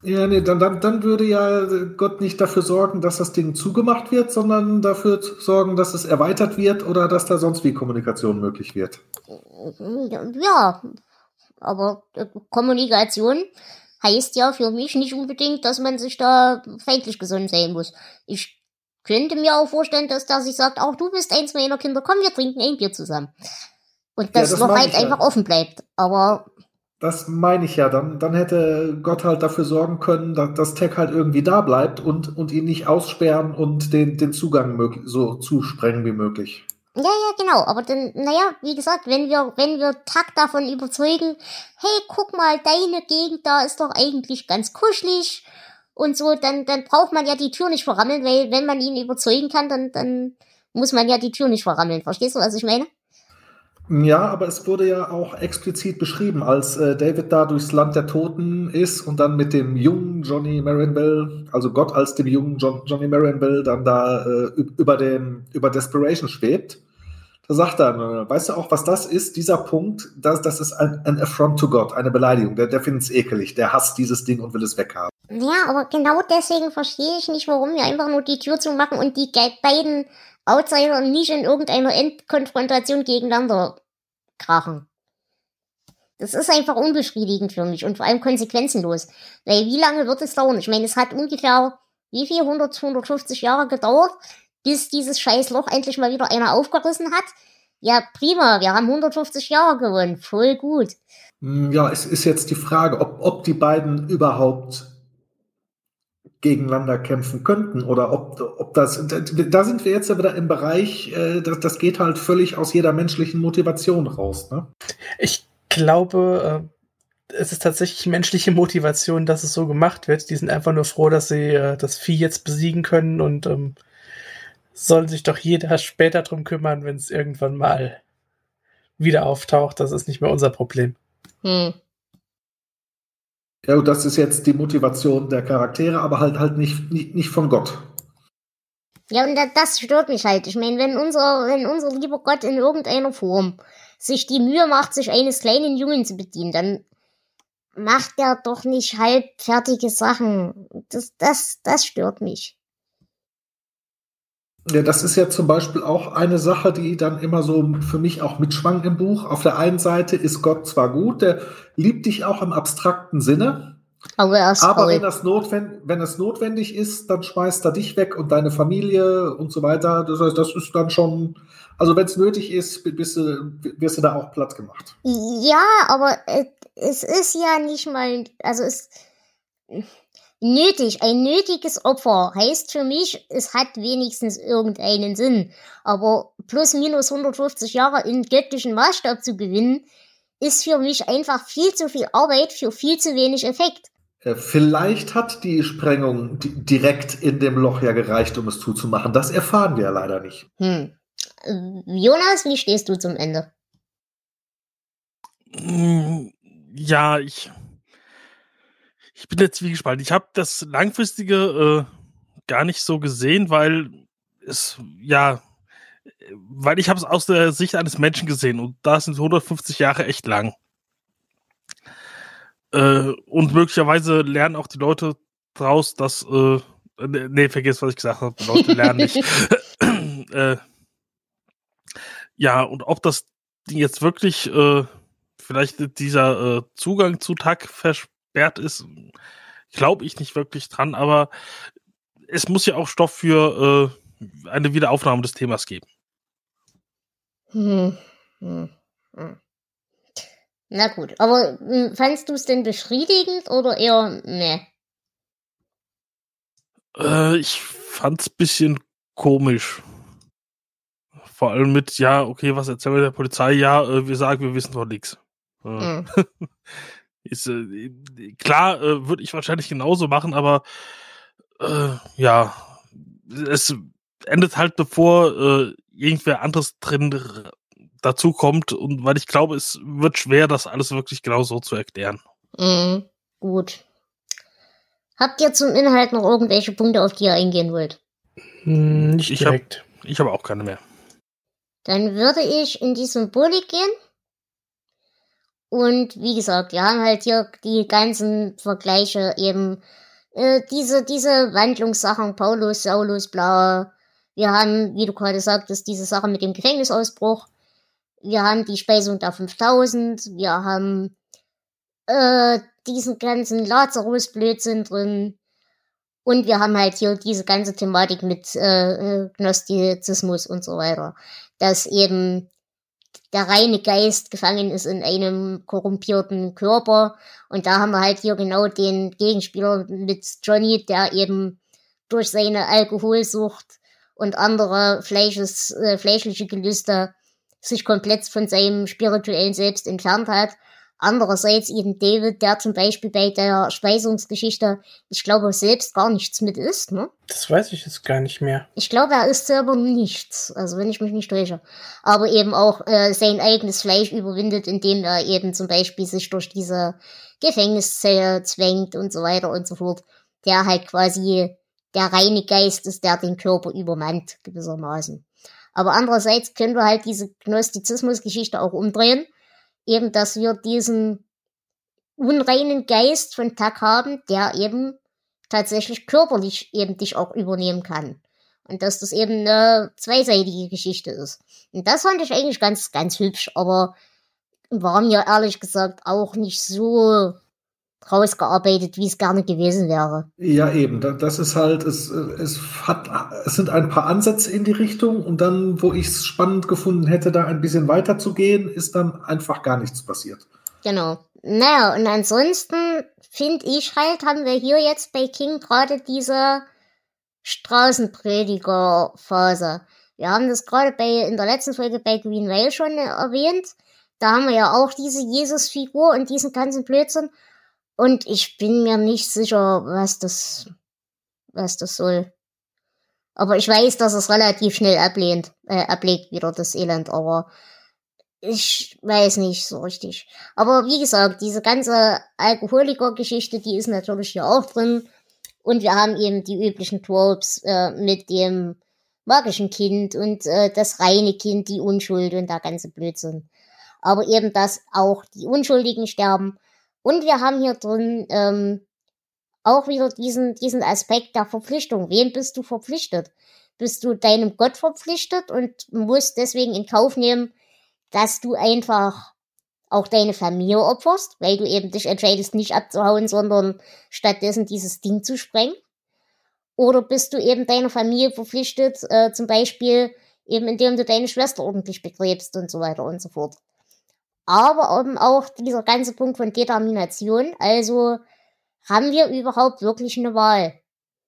[SPEAKER 2] Ja, nee, dann, dann, dann würde ja Gott nicht dafür sorgen, dass das Ding zugemacht wird, sondern dafür sorgen, dass es erweitert wird oder dass da sonst wie Kommunikation möglich wird.
[SPEAKER 3] ja, aber Kommunikation heißt ja für mich nicht unbedingt, dass man sich da feindlich gesonnen sein muss. Ich könnte mir auch vorstellen, dass der sich sagt, auch du bist eins meiner Kinder, komm, wir trinken ein Bier zusammen. Und das,
[SPEAKER 2] das
[SPEAKER 3] Loch
[SPEAKER 2] meine
[SPEAKER 3] halt
[SPEAKER 2] ich ja.
[SPEAKER 3] einfach offen bleibt. Aber
[SPEAKER 2] Das meine ich ja. Dann, dann hätte Gott halt dafür sorgen können, dass, dass Tech halt irgendwie da bleibt und, und ihn nicht aussperren und den, den Zugang möglich, so zusprengen wie möglich.
[SPEAKER 3] Ja, ja, genau. Aber dann, naja, wie gesagt, wenn wir, wenn wir Tuck davon überzeugen, hey, guck mal, deine Gegend da ist doch eigentlich ganz kuschelig und so, dann, dann braucht man ja die Tür nicht verrammeln, weil wenn man ihn überzeugen kann, dann, dann muss man ja die Tür nicht verrammeln. Verstehst du, was ich meine?
[SPEAKER 2] Ja, aber es wurde ja auch explizit beschrieben, als äh, David da durchs Land der Toten ist und dann mit dem jungen Johnny Marinville, also Gott als dem jungen John, Johnny Marinville, dann da äh, üb- über, dem, über Desperation schwebt. Da sagt er, weißt du auch, was das ist? Dieser Punkt, das, das ist ein, ein Affront to God, eine Beleidigung. Der, der findet es ekelig, der hasst dieses Ding und will es weghaben.
[SPEAKER 3] Ja, aber genau deswegen verstehe ich nicht, warum wir einfach nur die Tür zumachen und die beiden Outsider nicht in irgendeiner Endkonfrontation gegeneinander krachen. Das ist einfach unbefriedigend für mich und vor allem konsequenzenlos. Weil wie lange wird es dauern? Ich meine, es hat ungefähr, wie viel, 100, 150 Jahre gedauert, bis dieses scheiß Loch endlich mal wieder einer aufgerissen hat. Ja, prima, wir haben 150 Jahre gewonnen. Voll gut.
[SPEAKER 2] Hm, Ja, es ist jetzt die Frage, ob, ob die beiden überhaupt gegeneinander kämpfen könnten oder ob, ob das, da sind wir jetzt ja wieder im Bereich, äh, das, das geht halt völlig aus jeder menschlichen Motivation raus. Ne?
[SPEAKER 5] Ich glaube, äh, es ist tatsächlich menschliche Motivation, dass es so gemacht wird. Die sind einfach nur froh, dass sie äh, das Vieh jetzt besiegen können und ähm, soll sich doch jeder später drum kümmern, wenn es irgendwann mal wieder auftaucht. Das ist nicht mehr unser Problem.
[SPEAKER 3] Hm.
[SPEAKER 2] Ja, und das ist jetzt die Motivation der Charaktere, aber halt halt nicht, nicht, nicht von Gott.
[SPEAKER 3] Ja, und da- das stört mich halt. Ich meine, wenn unser, wenn unser lieber Gott in irgendeiner Form sich die Mühe macht, sich eines kleinen Jungen zu bedienen, dann macht er doch nicht halbfertige Sachen. Das, das, das stört mich.
[SPEAKER 2] Ja, das ist ja zum Beispiel auch eine Sache, die dann immer so für mich auch mitschwang im Buch. Auf der einen Seite ist Gott zwar gut, der liebt dich auch im abstrakten Sinne,
[SPEAKER 3] Aber er ist
[SPEAKER 2] aber wenn das, notwendig, wenn das notwendig ist, dann schmeißt er dich weg und deine Familie und so weiter. Das heißt, das ist dann schon, also wenn es nötig ist, bist du, wirst du da auch platt gemacht.
[SPEAKER 3] Ja, aber äh, es ist ja nicht mal, also es nötig, ein nötiges Opfer heißt für mich, es hat wenigstens irgendeinen Sinn. Aber plus minus 150 Jahre in göttlichen Maßstab zu gewinnen, ist für mich einfach viel zu viel Arbeit für viel zu wenig Effekt.
[SPEAKER 2] Äh, Vielleicht hat die Sprengung di- direkt in dem Loch ja gereicht, um es zuzumachen. Das erfahren wir ja leider nicht.
[SPEAKER 3] Hm. Jonas, wie stehst du zum Ende?
[SPEAKER 1] Mm, Ja, ich. Ich bin jetzt wie gespannt. Ich habe das langfristige äh, gar nicht so gesehen, weil es ja, weil ich habe es aus der Sicht eines Menschen gesehen und da sind 150 Jahre echt lang. Äh, und möglicherweise lernen auch die Leute draus, dass äh, nee, nee, vergiss, was ich gesagt habe. Die Leute lernen nicht. äh, ja, und ob das jetzt wirklich äh, vielleicht dieser äh, Zugang zu TAC versperrt ist, glaube ich nicht wirklich dran, aber es muss ja auch Stoff für äh, eine Wiederaufnahme des Themas geben.
[SPEAKER 3] Hm. Hm. Hm. Na gut, aber hm, fandst du es denn befriedigend oder eher ne?
[SPEAKER 1] Äh, ich fand's bisschen komisch. Vor allem mit, ja, okay, was erzählen wir der Polizei? Ja, äh, wir sagen, wir wissen von nichts. Äh,
[SPEAKER 3] Hm.
[SPEAKER 1] ist, äh, klar, äh, würde ich wahrscheinlich genauso machen, aber äh, ja, es endet halt bevor äh, irgendwer anderes drin dazu kommt und weil ich glaube, es wird schwer, das alles wirklich genau so zu erklären.
[SPEAKER 3] Mhm. Gut. Habt ihr zum Inhalt noch irgendwelche Punkte, auf die ihr eingehen wollt?
[SPEAKER 5] Hm, nicht
[SPEAKER 1] Ich hab-
[SPEAKER 5] direkt.
[SPEAKER 1] Ich habe auch keine mehr.
[SPEAKER 3] Dann würde ich in die Symbolik gehen. Und wie gesagt, wir haben halt hier die ganzen Vergleiche eben, äh, diese, diese Wandlungssachen, Paulus, Saulus, bla. Wir haben, wie du gerade sagtest, diese Sache mit dem Gefängnisausbruch. Wir haben die Speisung der 5000. Wir haben, äh, diesen ganzen Lazarus-Blödsinn drin. Und wir haben halt hier diese ganze Thematik mit äh, äh, Gnostizismus und so weiter. Dass eben der reine Geist gefangen ist in einem korrumpierten Körper. Und da haben wir halt hier genau den Gegenspieler mit Johnny, der eben durch seine Alkoholsucht und andere Fleisches, äh, fleischliche Gelüste sich komplett von seinem spirituellen Selbst entfernt hat Andererseits eben David, der zum Beispiel bei der Speisungsgeschichte, ich glaube, selbst gar nichts mit isst, ne?
[SPEAKER 5] Das weiß ich jetzt gar nicht mehr.
[SPEAKER 3] Ich glaube, er isst selber nichts, also wenn ich mich nicht täusche. Aber eben auch äh, sein eigenes Fleisch überwindet, indem er eben zum Beispiel sich durch diese Gefängniszelle zwängt und so weiter und so fort. Der halt quasi der reine Geist ist, der den Körper übermannt, gewissermaßen. Aber andererseits können wir halt diese Gnostizismus-Geschichte auch umdrehen eben, dass wir diesen unreinen Geist von Tag haben, der eben tatsächlich körperlich eben dich auch übernehmen kann. Und dass das eben eine zweiseitige Geschichte ist. Und das fand ich eigentlich ganz, ganz hübsch, aber war mir ehrlich gesagt auch nicht so rausgearbeitet, wie es gerne gewesen wäre.
[SPEAKER 2] Ja, eben. Das ist halt, es, es hat, es sind ein paar Ansätze in die Richtung und dann, wo ich es spannend gefunden hätte, da ein bisschen weiter zu gehen, ist dann einfach gar nichts passiert.
[SPEAKER 3] Genau. Naja, und ansonsten finde ich halt, haben wir hier jetzt bei King gerade diese Straßenprediger-Phase. Wir haben das gerade bei, in der letzten Folge bei Green Vale schon erwähnt. Da haben wir ja auch diese Jesus-Figur und diesen ganzen Blödsinn. Und ich bin mir nicht sicher, was das, was das soll. Aber ich weiß, dass es relativ schnell ablehnt, äh, ablegt wieder das Elend, aber ich weiß nicht so richtig. Aber wie gesagt, diese ganze Alkoholiker-Geschichte, die ist natürlich hier auch drin. Und wir haben eben die üblichen Tropes äh, mit dem magischen Kind und äh, das reine Kind, die Unschuld und der ganze Blödsinn. Aber eben, dass auch die Unschuldigen sterben und wir haben hier drin ähm, auch wieder diesen, diesen Aspekt der Verpflichtung. Wem bist du verpflichtet? Bist du deinem Gott verpflichtet und musst deswegen in Kauf nehmen, dass du einfach auch deine Familie opferst, weil du eben dich entscheidest, nicht abzuhauen, sondern stattdessen dieses Ding zu sprengen? Oder bist du eben deiner Familie verpflichtet, äh, zum Beispiel eben indem du deine Schwester ordentlich begräbst und so weiter und so fort aber eben auch dieser ganze Punkt von Determination. Also haben wir überhaupt wirklich eine Wahl?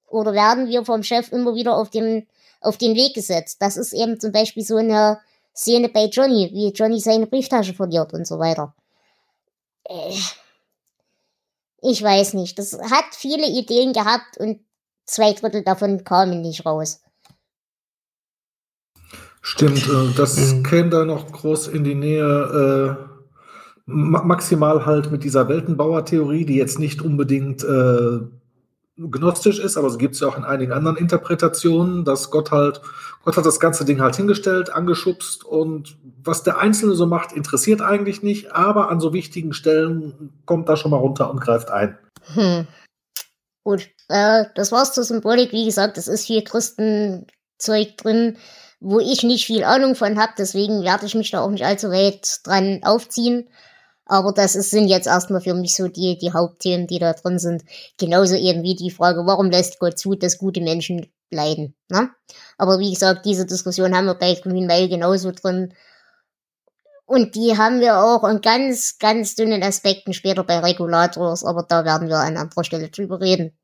[SPEAKER 3] Oder werden wir vom Chef immer wieder auf den, auf den Weg gesetzt? Das ist eben zum Beispiel so eine Szene bei Johnny, wie Johnny seine Brieftasche verliert und so weiter. Äh, ich weiß nicht. Das hat viele Ideen gehabt und zwei Drittel davon kamen nicht raus.
[SPEAKER 2] Stimmt, äh, das mhm. käme da noch groß in die Nähe. Äh, maximal halt mit dieser Weltenbauer-Theorie, die jetzt nicht unbedingt äh, gnostisch ist, aber sie gibt es ja auch in einigen anderen Interpretationen, dass Gott halt, Gott hat das ganze Ding halt hingestellt, angeschubst und was der Einzelne so macht, interessiert eigentlich nicht, aber an so wichtigen Stellen kommt da schon mal runter und greift ein. Hm.
[SPEAKER 3] Gut, äh, das war's zur Symbolik. Wie gesagt, es ist viel Christenzeug drin wo ich nicht viel Ahnung von habe, deswegen werde ich mich da auch nicht allzu weit dran aufziehen. Aber das ist, sind jetzt erstmal für mich so die, die Hauptthemen, die da drin sind. Genauso eben wie die Frage, warum lässt Gott zu, dass gute Menschen leiden. Ne? Aber wie gesagt, diese Diskussion haben wir bei Green Mail genauso drin. Und die haben wir auch in ganz, ganz dünnen Aspekten später bei Regulators, aber da werden wir an anderer Stelle drüber reden.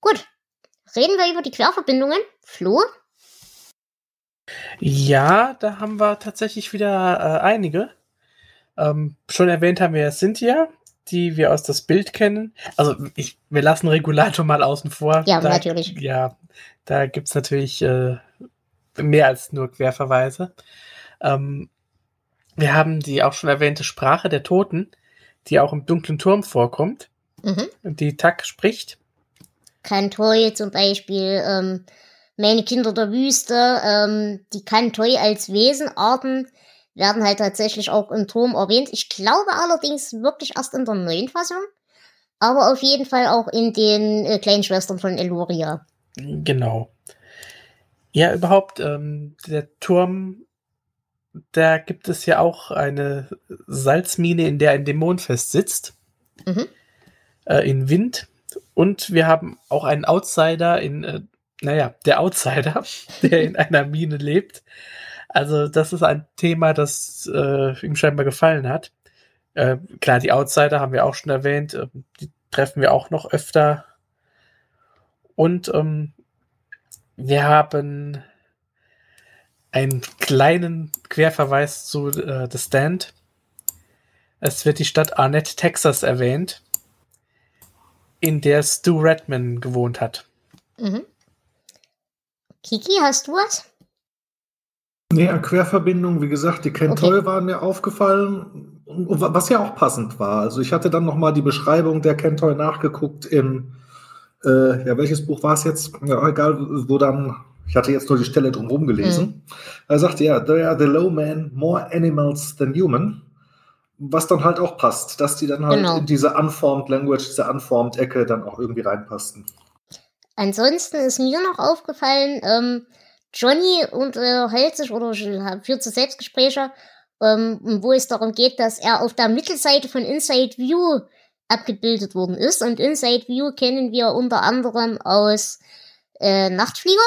[SPEAKER 3] Gut. Reden wir über die Querverbindungen. Flo,
[SPEAKER 5] ja, da haben wir tatsächlich wieder äh, einige. Ähm, schon erwähnt haben wir Cynthia, die wir aus das Bild kennen. Also ich, wir lassen Regulator mal außen vor.
[SPEAKER 3] Ja, da, natürlich.
[SPEAKER 5] Ja, da gibt es natürlich äh, mehr als nur Querverweise. Ähm, wir haben die auch schon erwähnte Sprache der Toten, die auch im dunklen Turm vorkommt, mhm. die Tak spricht.
[SPEAKER 3] Kantoi zum Beispiel, ähm, meine Kinder der Wüste, ähm, die Kantoi als Wesenarten werden halt tatsächlich auch im Turm erwähnt. Ich glaube allerdings wirklich erst in der neuen Fassung, aber auf jeden Fall auch in den äh, kleinen Schwestern von Eluria.
[SPEAKER 5] Genau. Ja, überhaupt, ähm, der Turm, da gibt es ja auch eine Salzmine, in der ein Dämon festsitzt. Mhm. Äh, in Wind. Und wir haben auch einen Outsider in äh, naja, der Outsider, der in einer Mine lebt. Also, das ist ein Thema, das äh, ihm scheinbar gefallen hat. Äh, klar, die Outsider haben wir auch schon erwähnt. Äh, die treffen wir auch noch öfter. Und ähm, wir haben einen kleinen Querverweis zu äh, The Stand. Es wird die Stadt Arnett, Texas erwähnt, in der Stu Redman gewohnt hat.
[SPEAKER 3] Mhm. Kiki, hast du was?
[SPEAKER 2] Nee, an Querverbindung, wie gesagt, die Kentoy
[SPEAKER 3] Okay.
[SPEAKER 2] waren mir aufgefallen, was ja auch passend war. Also ich hatte dann noch mal die Beschreibung der Kentoy nachgeguckt in, äh, ja, welches Buch war es jetzt? Ja, egal, wo dann, ich hatte jetzt nur die Stelle drumherum gelesen. Er sagte ja, they are the low man, more animals than human. Was dann halt auch passt, dass die dann halt
[SPEAKER 3] Genau.
[SPEAKER 2] in diese unformed Language, diese unformed Ecke dann auch irgendwie reinpassten.
[SPEAKER 3] Ansonsten ist mir noch aufgefallen, ähm, Johnny unterhält sich oder führt zu Selbstgespräche, ähm, wo es darum geht, dass er auf der Mittelseite von Inside View abgebildet worden ist. Und Inside View kennen wir unter anderem aus äh, Nachtflieger.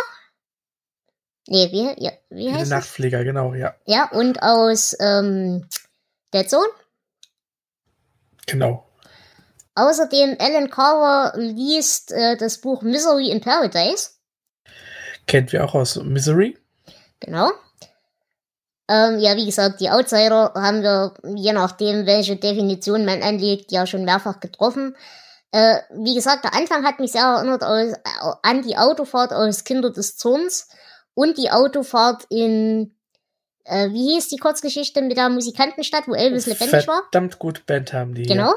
[SPEAKER 3] Nee, wie, ja, wie
[SPEAKER 5] Viele
[SPEAKER 3] heißt das?
[SPEAKER 5] Nachtflieger, genau, ja.
[SPEAKER 3] Ja, und aus ähm, Dead Zone.
[SPEAKER 5] Genau.
[SPEAKER 3] Außerdem Alan Carver liest äh, das Buch Misery in Paradise.
[SPEAKER 5] Kennt wir auch aus Misery.
[SPEAKER 3] Genau. Ähm, ja, wie gesagt, die Outsider haben wir, je nachdem, welche Definition man anlegt, ja schon mehrfach getroffen. Äh, wie gesagt, der Anfang hat mich sehr erinnert aus, äh, an die Autofahrt aus Kinder des Zorns und die Autofahrt in, äh, wie hieß die Kurzgeschichte mit der Musikantenstadt, wo Elvis lebendig war?
[SPEAKER 5] Verdammt gut Band haben die.
[SPEAKER 3] Genau.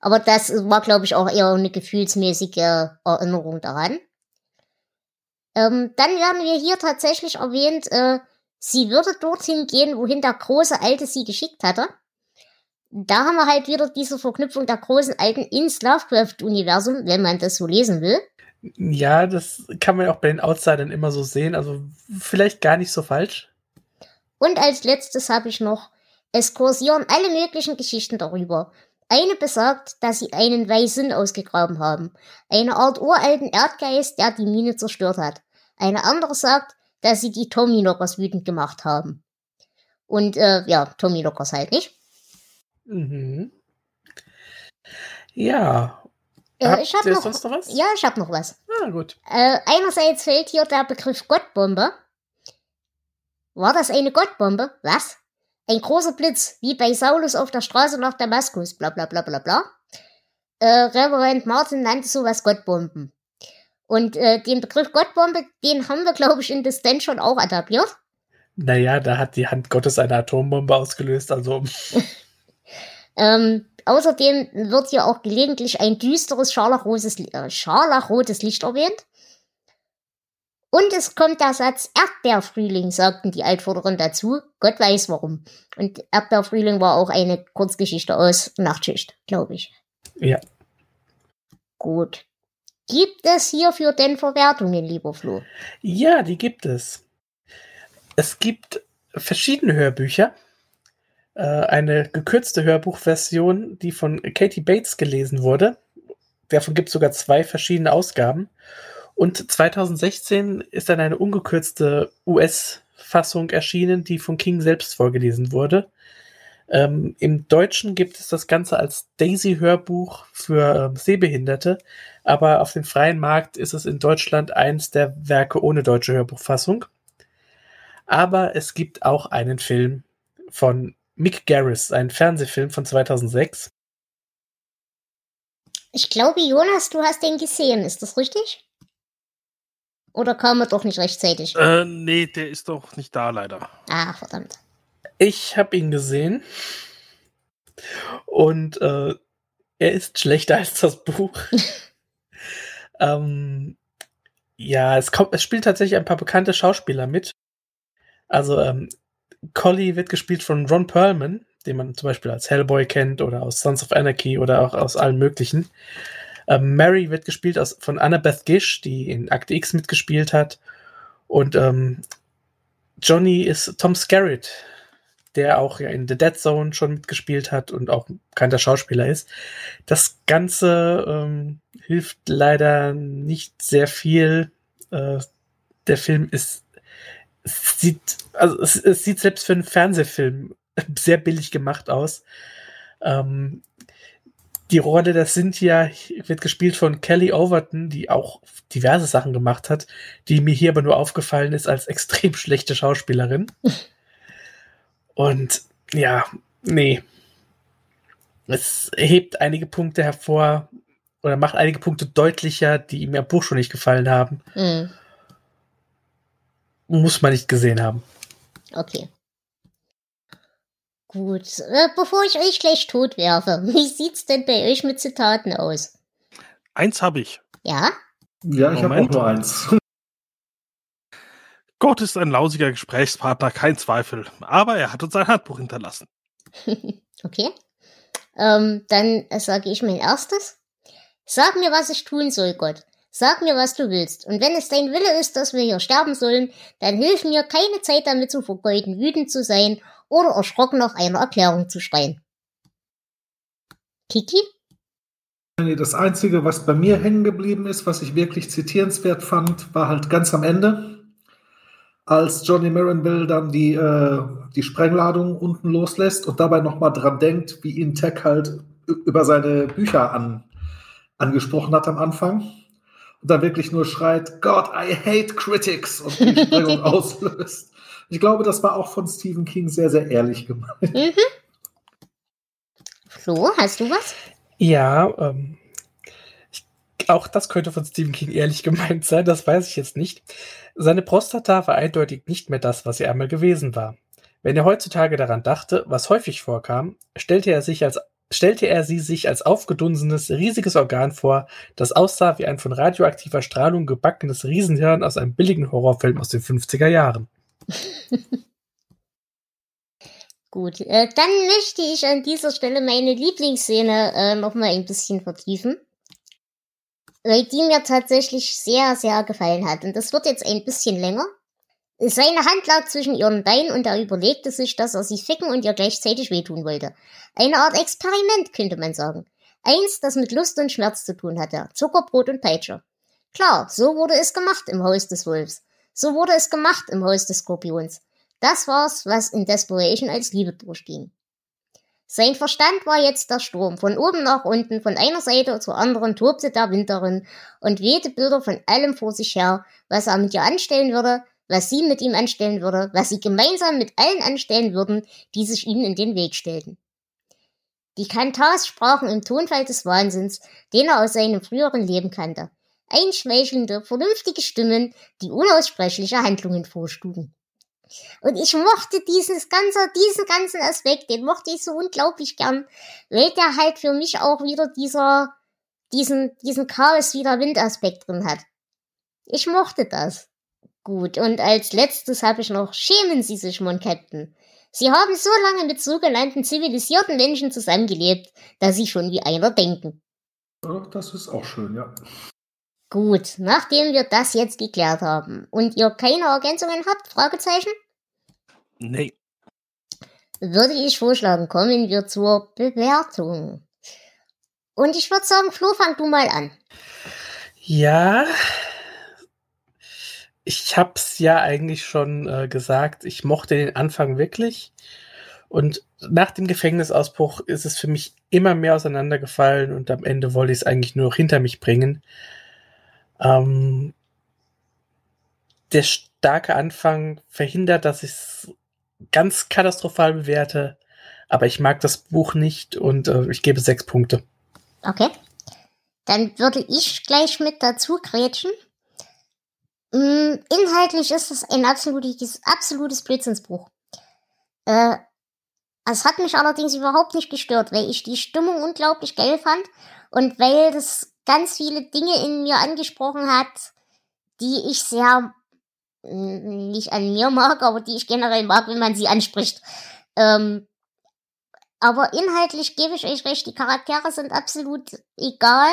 [SPEAKER 3] Aber das war, glaube ich, auch eher eine gefühlsmäßige Erinnerung daran. Ähm, dann werden wir hier tatsächlich erwähnt, äh, sie würde dorthin gehen, wohin der große Alte sie geschickt hatte. Da haben wir halt wieder diese Verknüpfung der großen Alten ins Lovecraft-Universum, wenn man das so lesen will.
[SPEAKER 5] Ja, das kann man ja auch bei den Outsidern immer so sehen. Also vielleicht gar nicht so falsch.
[SPEAKER 3] Und als letztes habe ich noch, es kursieren alle möglichen Geschichten darüber. Eine besagt, dass sie einen Weißen ausgegraben haben. Eine Art uralten Erdgeist, der die Mine zerstört hat. Eine andere sagt, dass sie die Tommyknockers wütend gemacht haben. Und äh, ja, Tommyknockers halt nicht.
[SPEAKER 5] Mhm. Ja.
[SPEAKER 3] Äh, ich habe
[SPEAKER 5] ihr
[SPEAKER 3] noch,
[SPEAKER 5] sonst noch was?
[SPEAKER 3] ja, ich habe noch was.
[SPEAKER 5] Ah, gut.
[SPEAKER 3] Äh, einerseits fällt hier der Begriff Gottbombe. War das eine Gottbombe? Was? Ein großer Blitz, wie bei Saulus auf der Straße nach Damaskus, bla bla bla bla bla. Äh, Reverend Martin nannte sowas Gottbomben. Und äh, den Begriff Gottbombe, den haben wir, glaube ich, in The Stand schon auch etabliert.
[SPEAKER 5] Naja, da hat die Hand Gottes eine Atombombe ausgelöst. Also,
[SPEAKER 3] Ähm, außerdem wird hier auch gelegentlich ein düsteres scharlachrotes, äh, scharlachrotes Licht erwähnt. Und es kommt der Satz Erdbeerfrühling, sagten die Altvorderen dazu. Gott weiß warum. Und Erdbeerfrühling war auch eine Kurzgeschichte aus Nachtschicht, glaube ich.
[SPEAKER 5] ja.
[SPEAKER 3] Gut. Gibt es hierfür denn Verwertungen, lieber Flo?
[SPEAKER 5] Ja, die gibt es. Es gibt verschiedene Hörbücher. Äh, eine gekürzte Hörbuchversion, die von Katie Bates gelesen wurde. Davon gibt es sogar zwei verschiedene Ausgaben. Und 2016 ist dann eine ungekürzte US-Fassung erschienen, die von King selbst vorgelesen wurde. Ähm, Im Deutschen gibt es das Ganze als Daisy-Hörbuch für ähm, Sehbehinderte, aber auf dem freien Markt ist es in Deutschland eins der Werke ohne deutsche Hörbuchfassung. Aber es gibt auch einen Film von Mick Garris, einen Fernsehfilm von 2006.
[SPEAKER 3] Ich glaube, Jonas, du hast den gesehen. Ist das richtig? Oder kam er doch nicht rechtzeitig?
[SPEAKER 1] Äh, nee, der ist doch nicht da, leider.
[SPEAKER 3] Ah, verdammt.
[SPEAKER 5] Ich habe ihn gesehen und äh, er ist schlechter als das Buch. ähm, ja, es kommt, es spielt tatsächlich ein paar bekannte Schauspieler mit. Also ähm, Collie wird gespielt von Ron Perlman, den man zum Beispiel als Hellboy kennt oder aus Sons of Anarchy oder auch aus allen möglichen. Ähm, Mary wird gespielt aus, von Annabeth Gish, die in Akte X mitgespielt hat. Und ähm, Johnny ist Tom Skerritt, der auch ja in The Dead Zone schon mitgespielt hat und auch bekannter Schauspieler ist. Das Ganze ähm, hilft leider nicht sehr viel. Äh, der Film ist sieht, also es, es sieht selbst für einen Fernsehfilm sehr billig gemacht aus. Ähm, die Rolle der Cynthia wird gespielt von Kelly Overton, die auch diverse Sachen gemacht hat, die mir hier aber nur aufgefallen ist als extrem schlechte Schauspielerin. Und ja, nee. Es hebt einige Punkte hervor oder macht einige Punkte deutlicher, die mir am Buch schon nicht gefallen haben. Mhm. Muss man nicht gesehen haben.
[SPEAKER 3] Okay. Gut, äh, bevor ich euch gleich tot werfe, wie sieht's denn bei euch mit Zitaten aus?
[SPEAKER 1] Eins habe ich.
[SPEAKER 3] Ja?
[SPEAKER 2] Ja, ich habe auch nur eins.
[SPEAKER 1] Gott ist ein lausiger Gesprächspartner, kein Zweifel. Aber er hat uns ein Handbuch hinterlassen.
[SPEAKER 3] okay. Ähm, dann sage ich mein erstes. Sag mir, was ich tun soll, Gott. Sag mir, was du willst. Und wenn es dein Wille ist, dass wir hier sterben sollen, dann hilf mir, keine Zeit damit zu vergeuden, wütend zu sein oder erschrocken nach einer Erklärung zu schreien. Kiki?
[SPEAKER 2] Das Einzige, was bei mir hängen geblieben ist, was ich wirklich zitierenswert fand, war halt ganz am Ende, als Johnny Miranville dann die, äh, die Sprengladung unten loslässt und dabei nochmal dran denkt, wie ihn Tech halt über seine Bücher an, angesprochen hat am Anfang. Und dann wirklich nur schreit, God, I hate critics und die Sprengung auslöst. Ich glaube, das war auch von Stephen King sehr, sehr ehrlich gemeint. Mhm.
[SPEAKER 3] So, hast du was?
[SPEAKER 5] Ja, ähm, ich, auch das könnte von Stephen King ehrlich gemeint sein, das weiß ich jetzt nicht. Seine Prostata war eindeutig nicht mehr das, was sie einmal gewesen war. Wenn er heutzutage daran dachte, was häufig vorkam, stellte er, sich als, stellte er sie sich als aufgedunsenes, riesiges Organ vor, das aussah wie ein von radioaktiver Strahlung gebackenes Riesenhirn aus einem billigen Horrorfilm aus den 50er Jahren.
[SPEAKER 3] Gut, äh, dann möchte ich an dieser Stelle meine Lieblingsszene äh, nochmal ein bisschen vertiefen. Weil die mir tatsächlich sehr, sehr gefallen hat. Und das wird jetzt ein bisschen länger. Seine Hand lag zwischen ihren Beinen und er überlegte sich, dass er sie ficken und ihr gleichzeitig wehtun wollte. Eine Art Experiment, könnte man sagen. Eins, das mit Lust und Schmerz zu tun hatte. Zuckerbrot und Peitsche. Klar, so wurde es gemacht im Haus des Wolfs. So wurde es gemacht im Haus des Skorpions. Das war's, was in Desperation als Liebe durchging. Sein Verstand war jetzt der Sturm. Von oben nach unten, von einer Seite zur anderen tobte der Wind darin und wehte Bilder von allem vor sich her, was er mit ihr anstellen würde, was sie mit ihm anstellen würde, was sie gemeinsam mit allen anstellen würden, die sich ihnen in den Weg stellten. Die Kantas sprachen im Tonfall des Wahnsinns, den er aus seinem früheren Leben kannte. Einschmeichelnde, vernünftige Stimmen, die unaussprechliche Handlungen vorstuben. Und ich mochte dieses ganze, diesen ganzen Aspekt, den mochte ich so unglaublich gern, weil der halt für mich auch wieder dieser, diesen, diesen Chaos wieder Windaspekt drin hat. Ich mochte das. Gut, und als letztes habe ich noch, schämen Sie sich, Mon Captain. Sie haben so lange mit sogenannten zivilisierten Menschen zusammengelebt, dass Sie schon wie einer denken.
[SPEAKER 2] Das ist auch schön, ja.
[SPEAKER 3] Gut, nachdem wir das jetzt geklärt haben und ihr keine Ergänzungen habt, Fragezeichen?
[SPEAKER 1] Nee.
[SPEAKER 3] Würde ich vorschlagen, kommen wir zur Bewertung. Und ich würde sagen, Flo, fang du mal an.
[SPEAKER 5] Ja, ich hab's ja eigentlich schon äh, gesagt, ich mochte den Anfang wirklich. Und nach dem Gefängnisausbruch ist es für mich immer mehr auseinandergefallen und am Ende wollte ich es eigentlich nur noch hinter mich bringen. Ähm, der starke Anfang verhindert, dass ich es ganz katastrophal bewerte, aber ich mag das Buch nicht und äh, ich gebe sechs Punkte.
[SPEAKER 3] Okay. Dann würde ich gleich mit dazu grätschen. Mm, inhaltlich ist es ein absolutes, absolutes Blödsinnsbuch. Äh, es hat mich allerdings überhaupt nicht gestört, weil ich die Stimmung unglaublich geil fand und weil das ganz viele Dinge in mir angesprochen hat, die ich sehr mm, nicht an mir mag, aber die ich generell mag, wenn man sie anspricht. Ähm, aber inhaltlich gebe ich euch recht, die Charaktere sind absolut egal.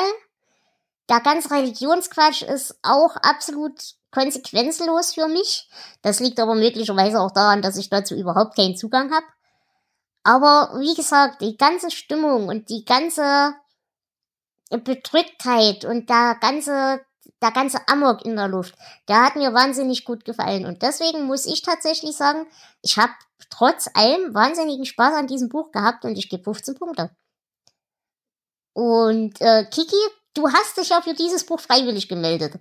[SPEAKER 3] Der ganze Religionsquatsch ist auch absolut konsequenzlos für mich. Das liegt aber möglicherweise auch daran, dass ich dazu überhaupt keinen Zugang habe. Aber wie gesagt, die ganze Stimmung und die ganze Bedrücktheit und der ganze, der ganze Amok in der Luft, der hat mir wahnsinnig gut gefallen. Und deswegen muss ich tatsächlich sagen, ich habe trotz allem wahnsinnigen Spaß an diesem Buch gehabt und ich gebe 15 Punkte. Und äh, Kiki, du hast dich ja für dieses Buch freiwillig gemeldet.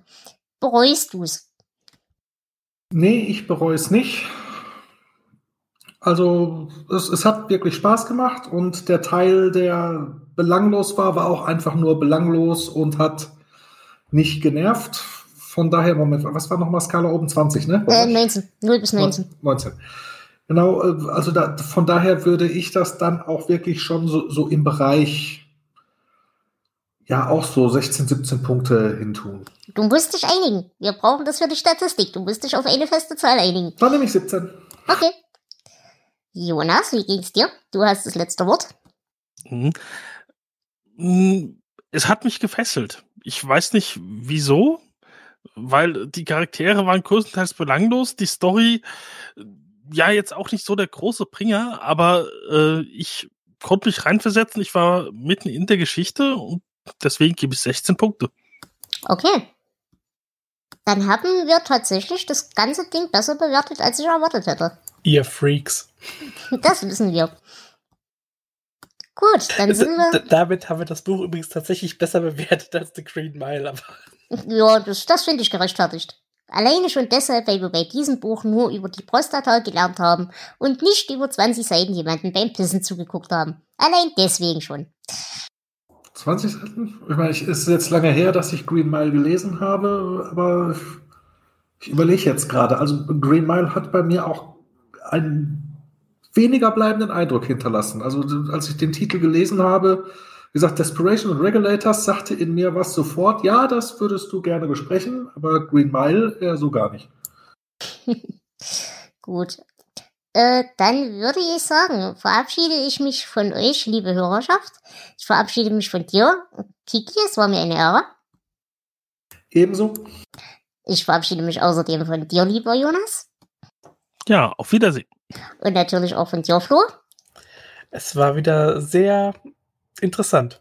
[SPEAKER 3] Bereust du's?
[SPEAKER 2] Nee, ich bereue es nicht. Also es, es hat wirklich Spaß gemacht und der Teil, der belanglos war, war auch einfach nur belanglos und hat nicht genervt. Von daher, Moment, was war nochmal Skala oben 20, ne?
[SPEAKER 3] Äh, 19, 0 bis 19.
[SPEAKER 2] 19. Genau, äh, also da, von daher würde ich das dann auch wirklich schon so, so im Bereich, ja, auch so 16, 17 Punkte hintun.
[SPEAKER 3] Du musst dich einigen. Wir brauchen das für die Statistik. Du musst dich auf eine feste Zahl einigen.
[SPEAKER 2] Dann nehme ich 17.
[SPEAKER 3] Okay. Jonas, wie ging's dir? Du hast das letzte Wort.
[SPEAKER 1] Mhm. Mm, Es hat mich gefesselt. Ich weiß nicht wieso, weil die Charaktere waren größtenteils belanglos. Die Story, ja, jetzt auch nicht so der große Bringer, aber äh, ich konnte mich reinversetzen. Ich war mitten in der Geschichte und deswegen gebe ich 16 Punkte.
[SPEAKER 3] Okay. Dann haben wir tatsächlich das ganze Ding besser bewertet, als ich erwartet hätte.
[SPEAKER 5] Ihr Freaks.
[SPEAKER 3] Das wissen wir. Gut, dann sind
[SPEAKER 5] D
[SPEAKER 3] wir.
[SPEAKER 5] damit haben wir das Buch übrigens tatsächlich besser bewertet als The Green Mile. Aber
[SPEAKER 3] Ja, das, das finde ich gerechtfertigt. Alleine schon deshalb, weil wir bei diesem Buch nur über die Prostata gelernt haben und nicht über 20 Seiten jemanden beim Pissen zugeguckt haben. Allein deswegen schon.
[SPEAKER 2] 20 Seiten? Ich meine, es ist jetzt lange her, dass ich Green Mile gelesen habe, aber ich überlege jetzt gerade. Also Green Mile hat bei mir auch einen weniger bleibenden Eindruck hinterlassen. Also als ich den Titel gelesen habe, wie gesagt, Desperation und Regulators sagte in mir was sofort, ja, das würdest du gerne besprechen, aber Green Mile eher so gar nicht.
[SPEAKER 3] Gut. Äh, dann würde ich sagen, verabschiede ich mich von euch, liebe Hörerschaft. Ich verabschiede mich von dir, Kiki, es war mir eine Ehre.
[SPEAKER 2] Ebenso.
[SPEAKER 3] Ich verabschiede mich außerdem von dir, lieber Jonas.
[SPEAKER 1] Ja, auf Wiedersehen.
[SPEAKER 3] Und natürlich auch von dir, Flo.
[SPEAKER 5] es war wieder sehr interessant.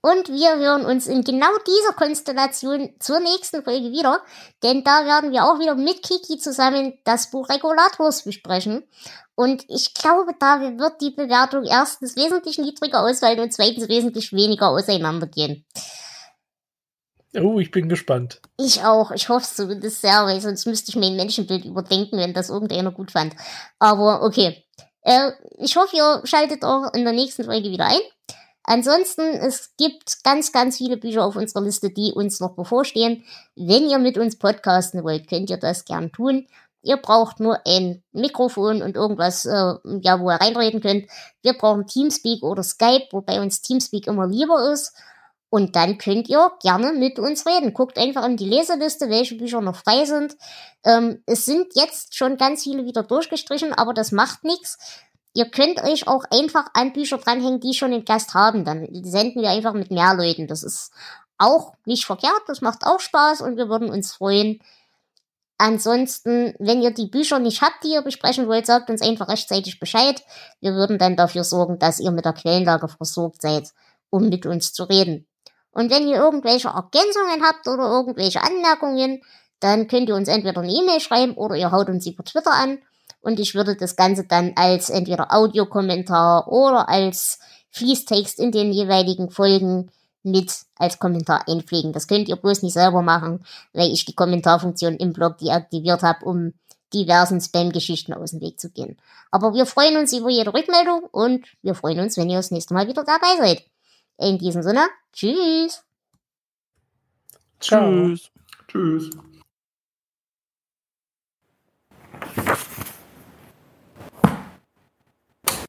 [SPEAKER 3] Und wir hören uns in genau dieser Konstellation zur nächsten Folge wieder, denn da werden wir auch wieder mit Kiki zusammen das Buch Regulators besprechen. Und ich glaube, da wird die Bewertung erstens wesentlich niedriger ausfallen und zweitens wesentlich weniger auseinandergehen.
[SPEAKER 5] Oh, ich bin gespannt.
[SPEAKER 3] Ich auch. Ich hoffe es zumindest sehr, weil sonst müsste ich mein Menschenbild überdenken, wenn das irgendeiner gut fand. Aber okay. Äh, ich hoffe, ihr schaltet auch in der nächsten Folge wieder ein. Ansonsten, es gibt ganz, ganz viele Bücher auf unserer Liste, die uns noch bevorstehen. Wenn ihr mit uns podcasten wollt, könnt ihr das gern tun. Ihr braucht nur ein Mikrofon und irgendwas, äh, ja, wo ihr reinreden könnt. Wir brauchen Teamspeak oder Skype, wobei uns Teamspeak immer lieber ist. Und dann könnt ihr gerne mit uns reden. Guckt einfach in die Leseliste, welche Bücher noch frei sind. Ähm, es sind jetzt schon ganz viele wieder durchgestrichen, aber das macht nichts. Ihr könnt euch auch einfach an Bücher dranhängen, die schon einen Gast haben. Dann senden wir einfach mit mehr Leuten. Das ist auch nicht verkehrt, das macht auch Spaß und wir würden uns freuen. Ansonsten, wenn ihr die Bücher nicht habt, die ihr besprechen wollt, sagt uns einfach rechtzeitig Bescheid. Wir würden dann dafür sorgen, dass ihr mit der Quellenlage versorgt seid, um mit uns zu reden. Und wenn ihr irgendwelche Ergänzungen habt oder irgendwelche Anmerkungen, dann könnt ihr uns entweder eine E-Mail schreiben oder ihr haut uns über Twitter an. Und ich würde das Ganze dann als entweder Audiokommentar oder als Fließtext in den jeweiligen Folgen mit als Kommentar einpflegen. Das könnt ihr bloß nicht selber machen, weil ich die Kommentarfunktion im Blog deaktiviert habe, um diversen Spam-Geschichten aus dem Weg zu gehen. Aber wir freuen uns über jede Rückmeldung und wir freuen uns, wenn ihr das nächste Mal wieder dabei seid. In diesem Sinne, tschüss.
[SPEAKER 5] Ciao.
[SPEAKER 1] Tschüss.
[SPEAKER 2] Tschüss.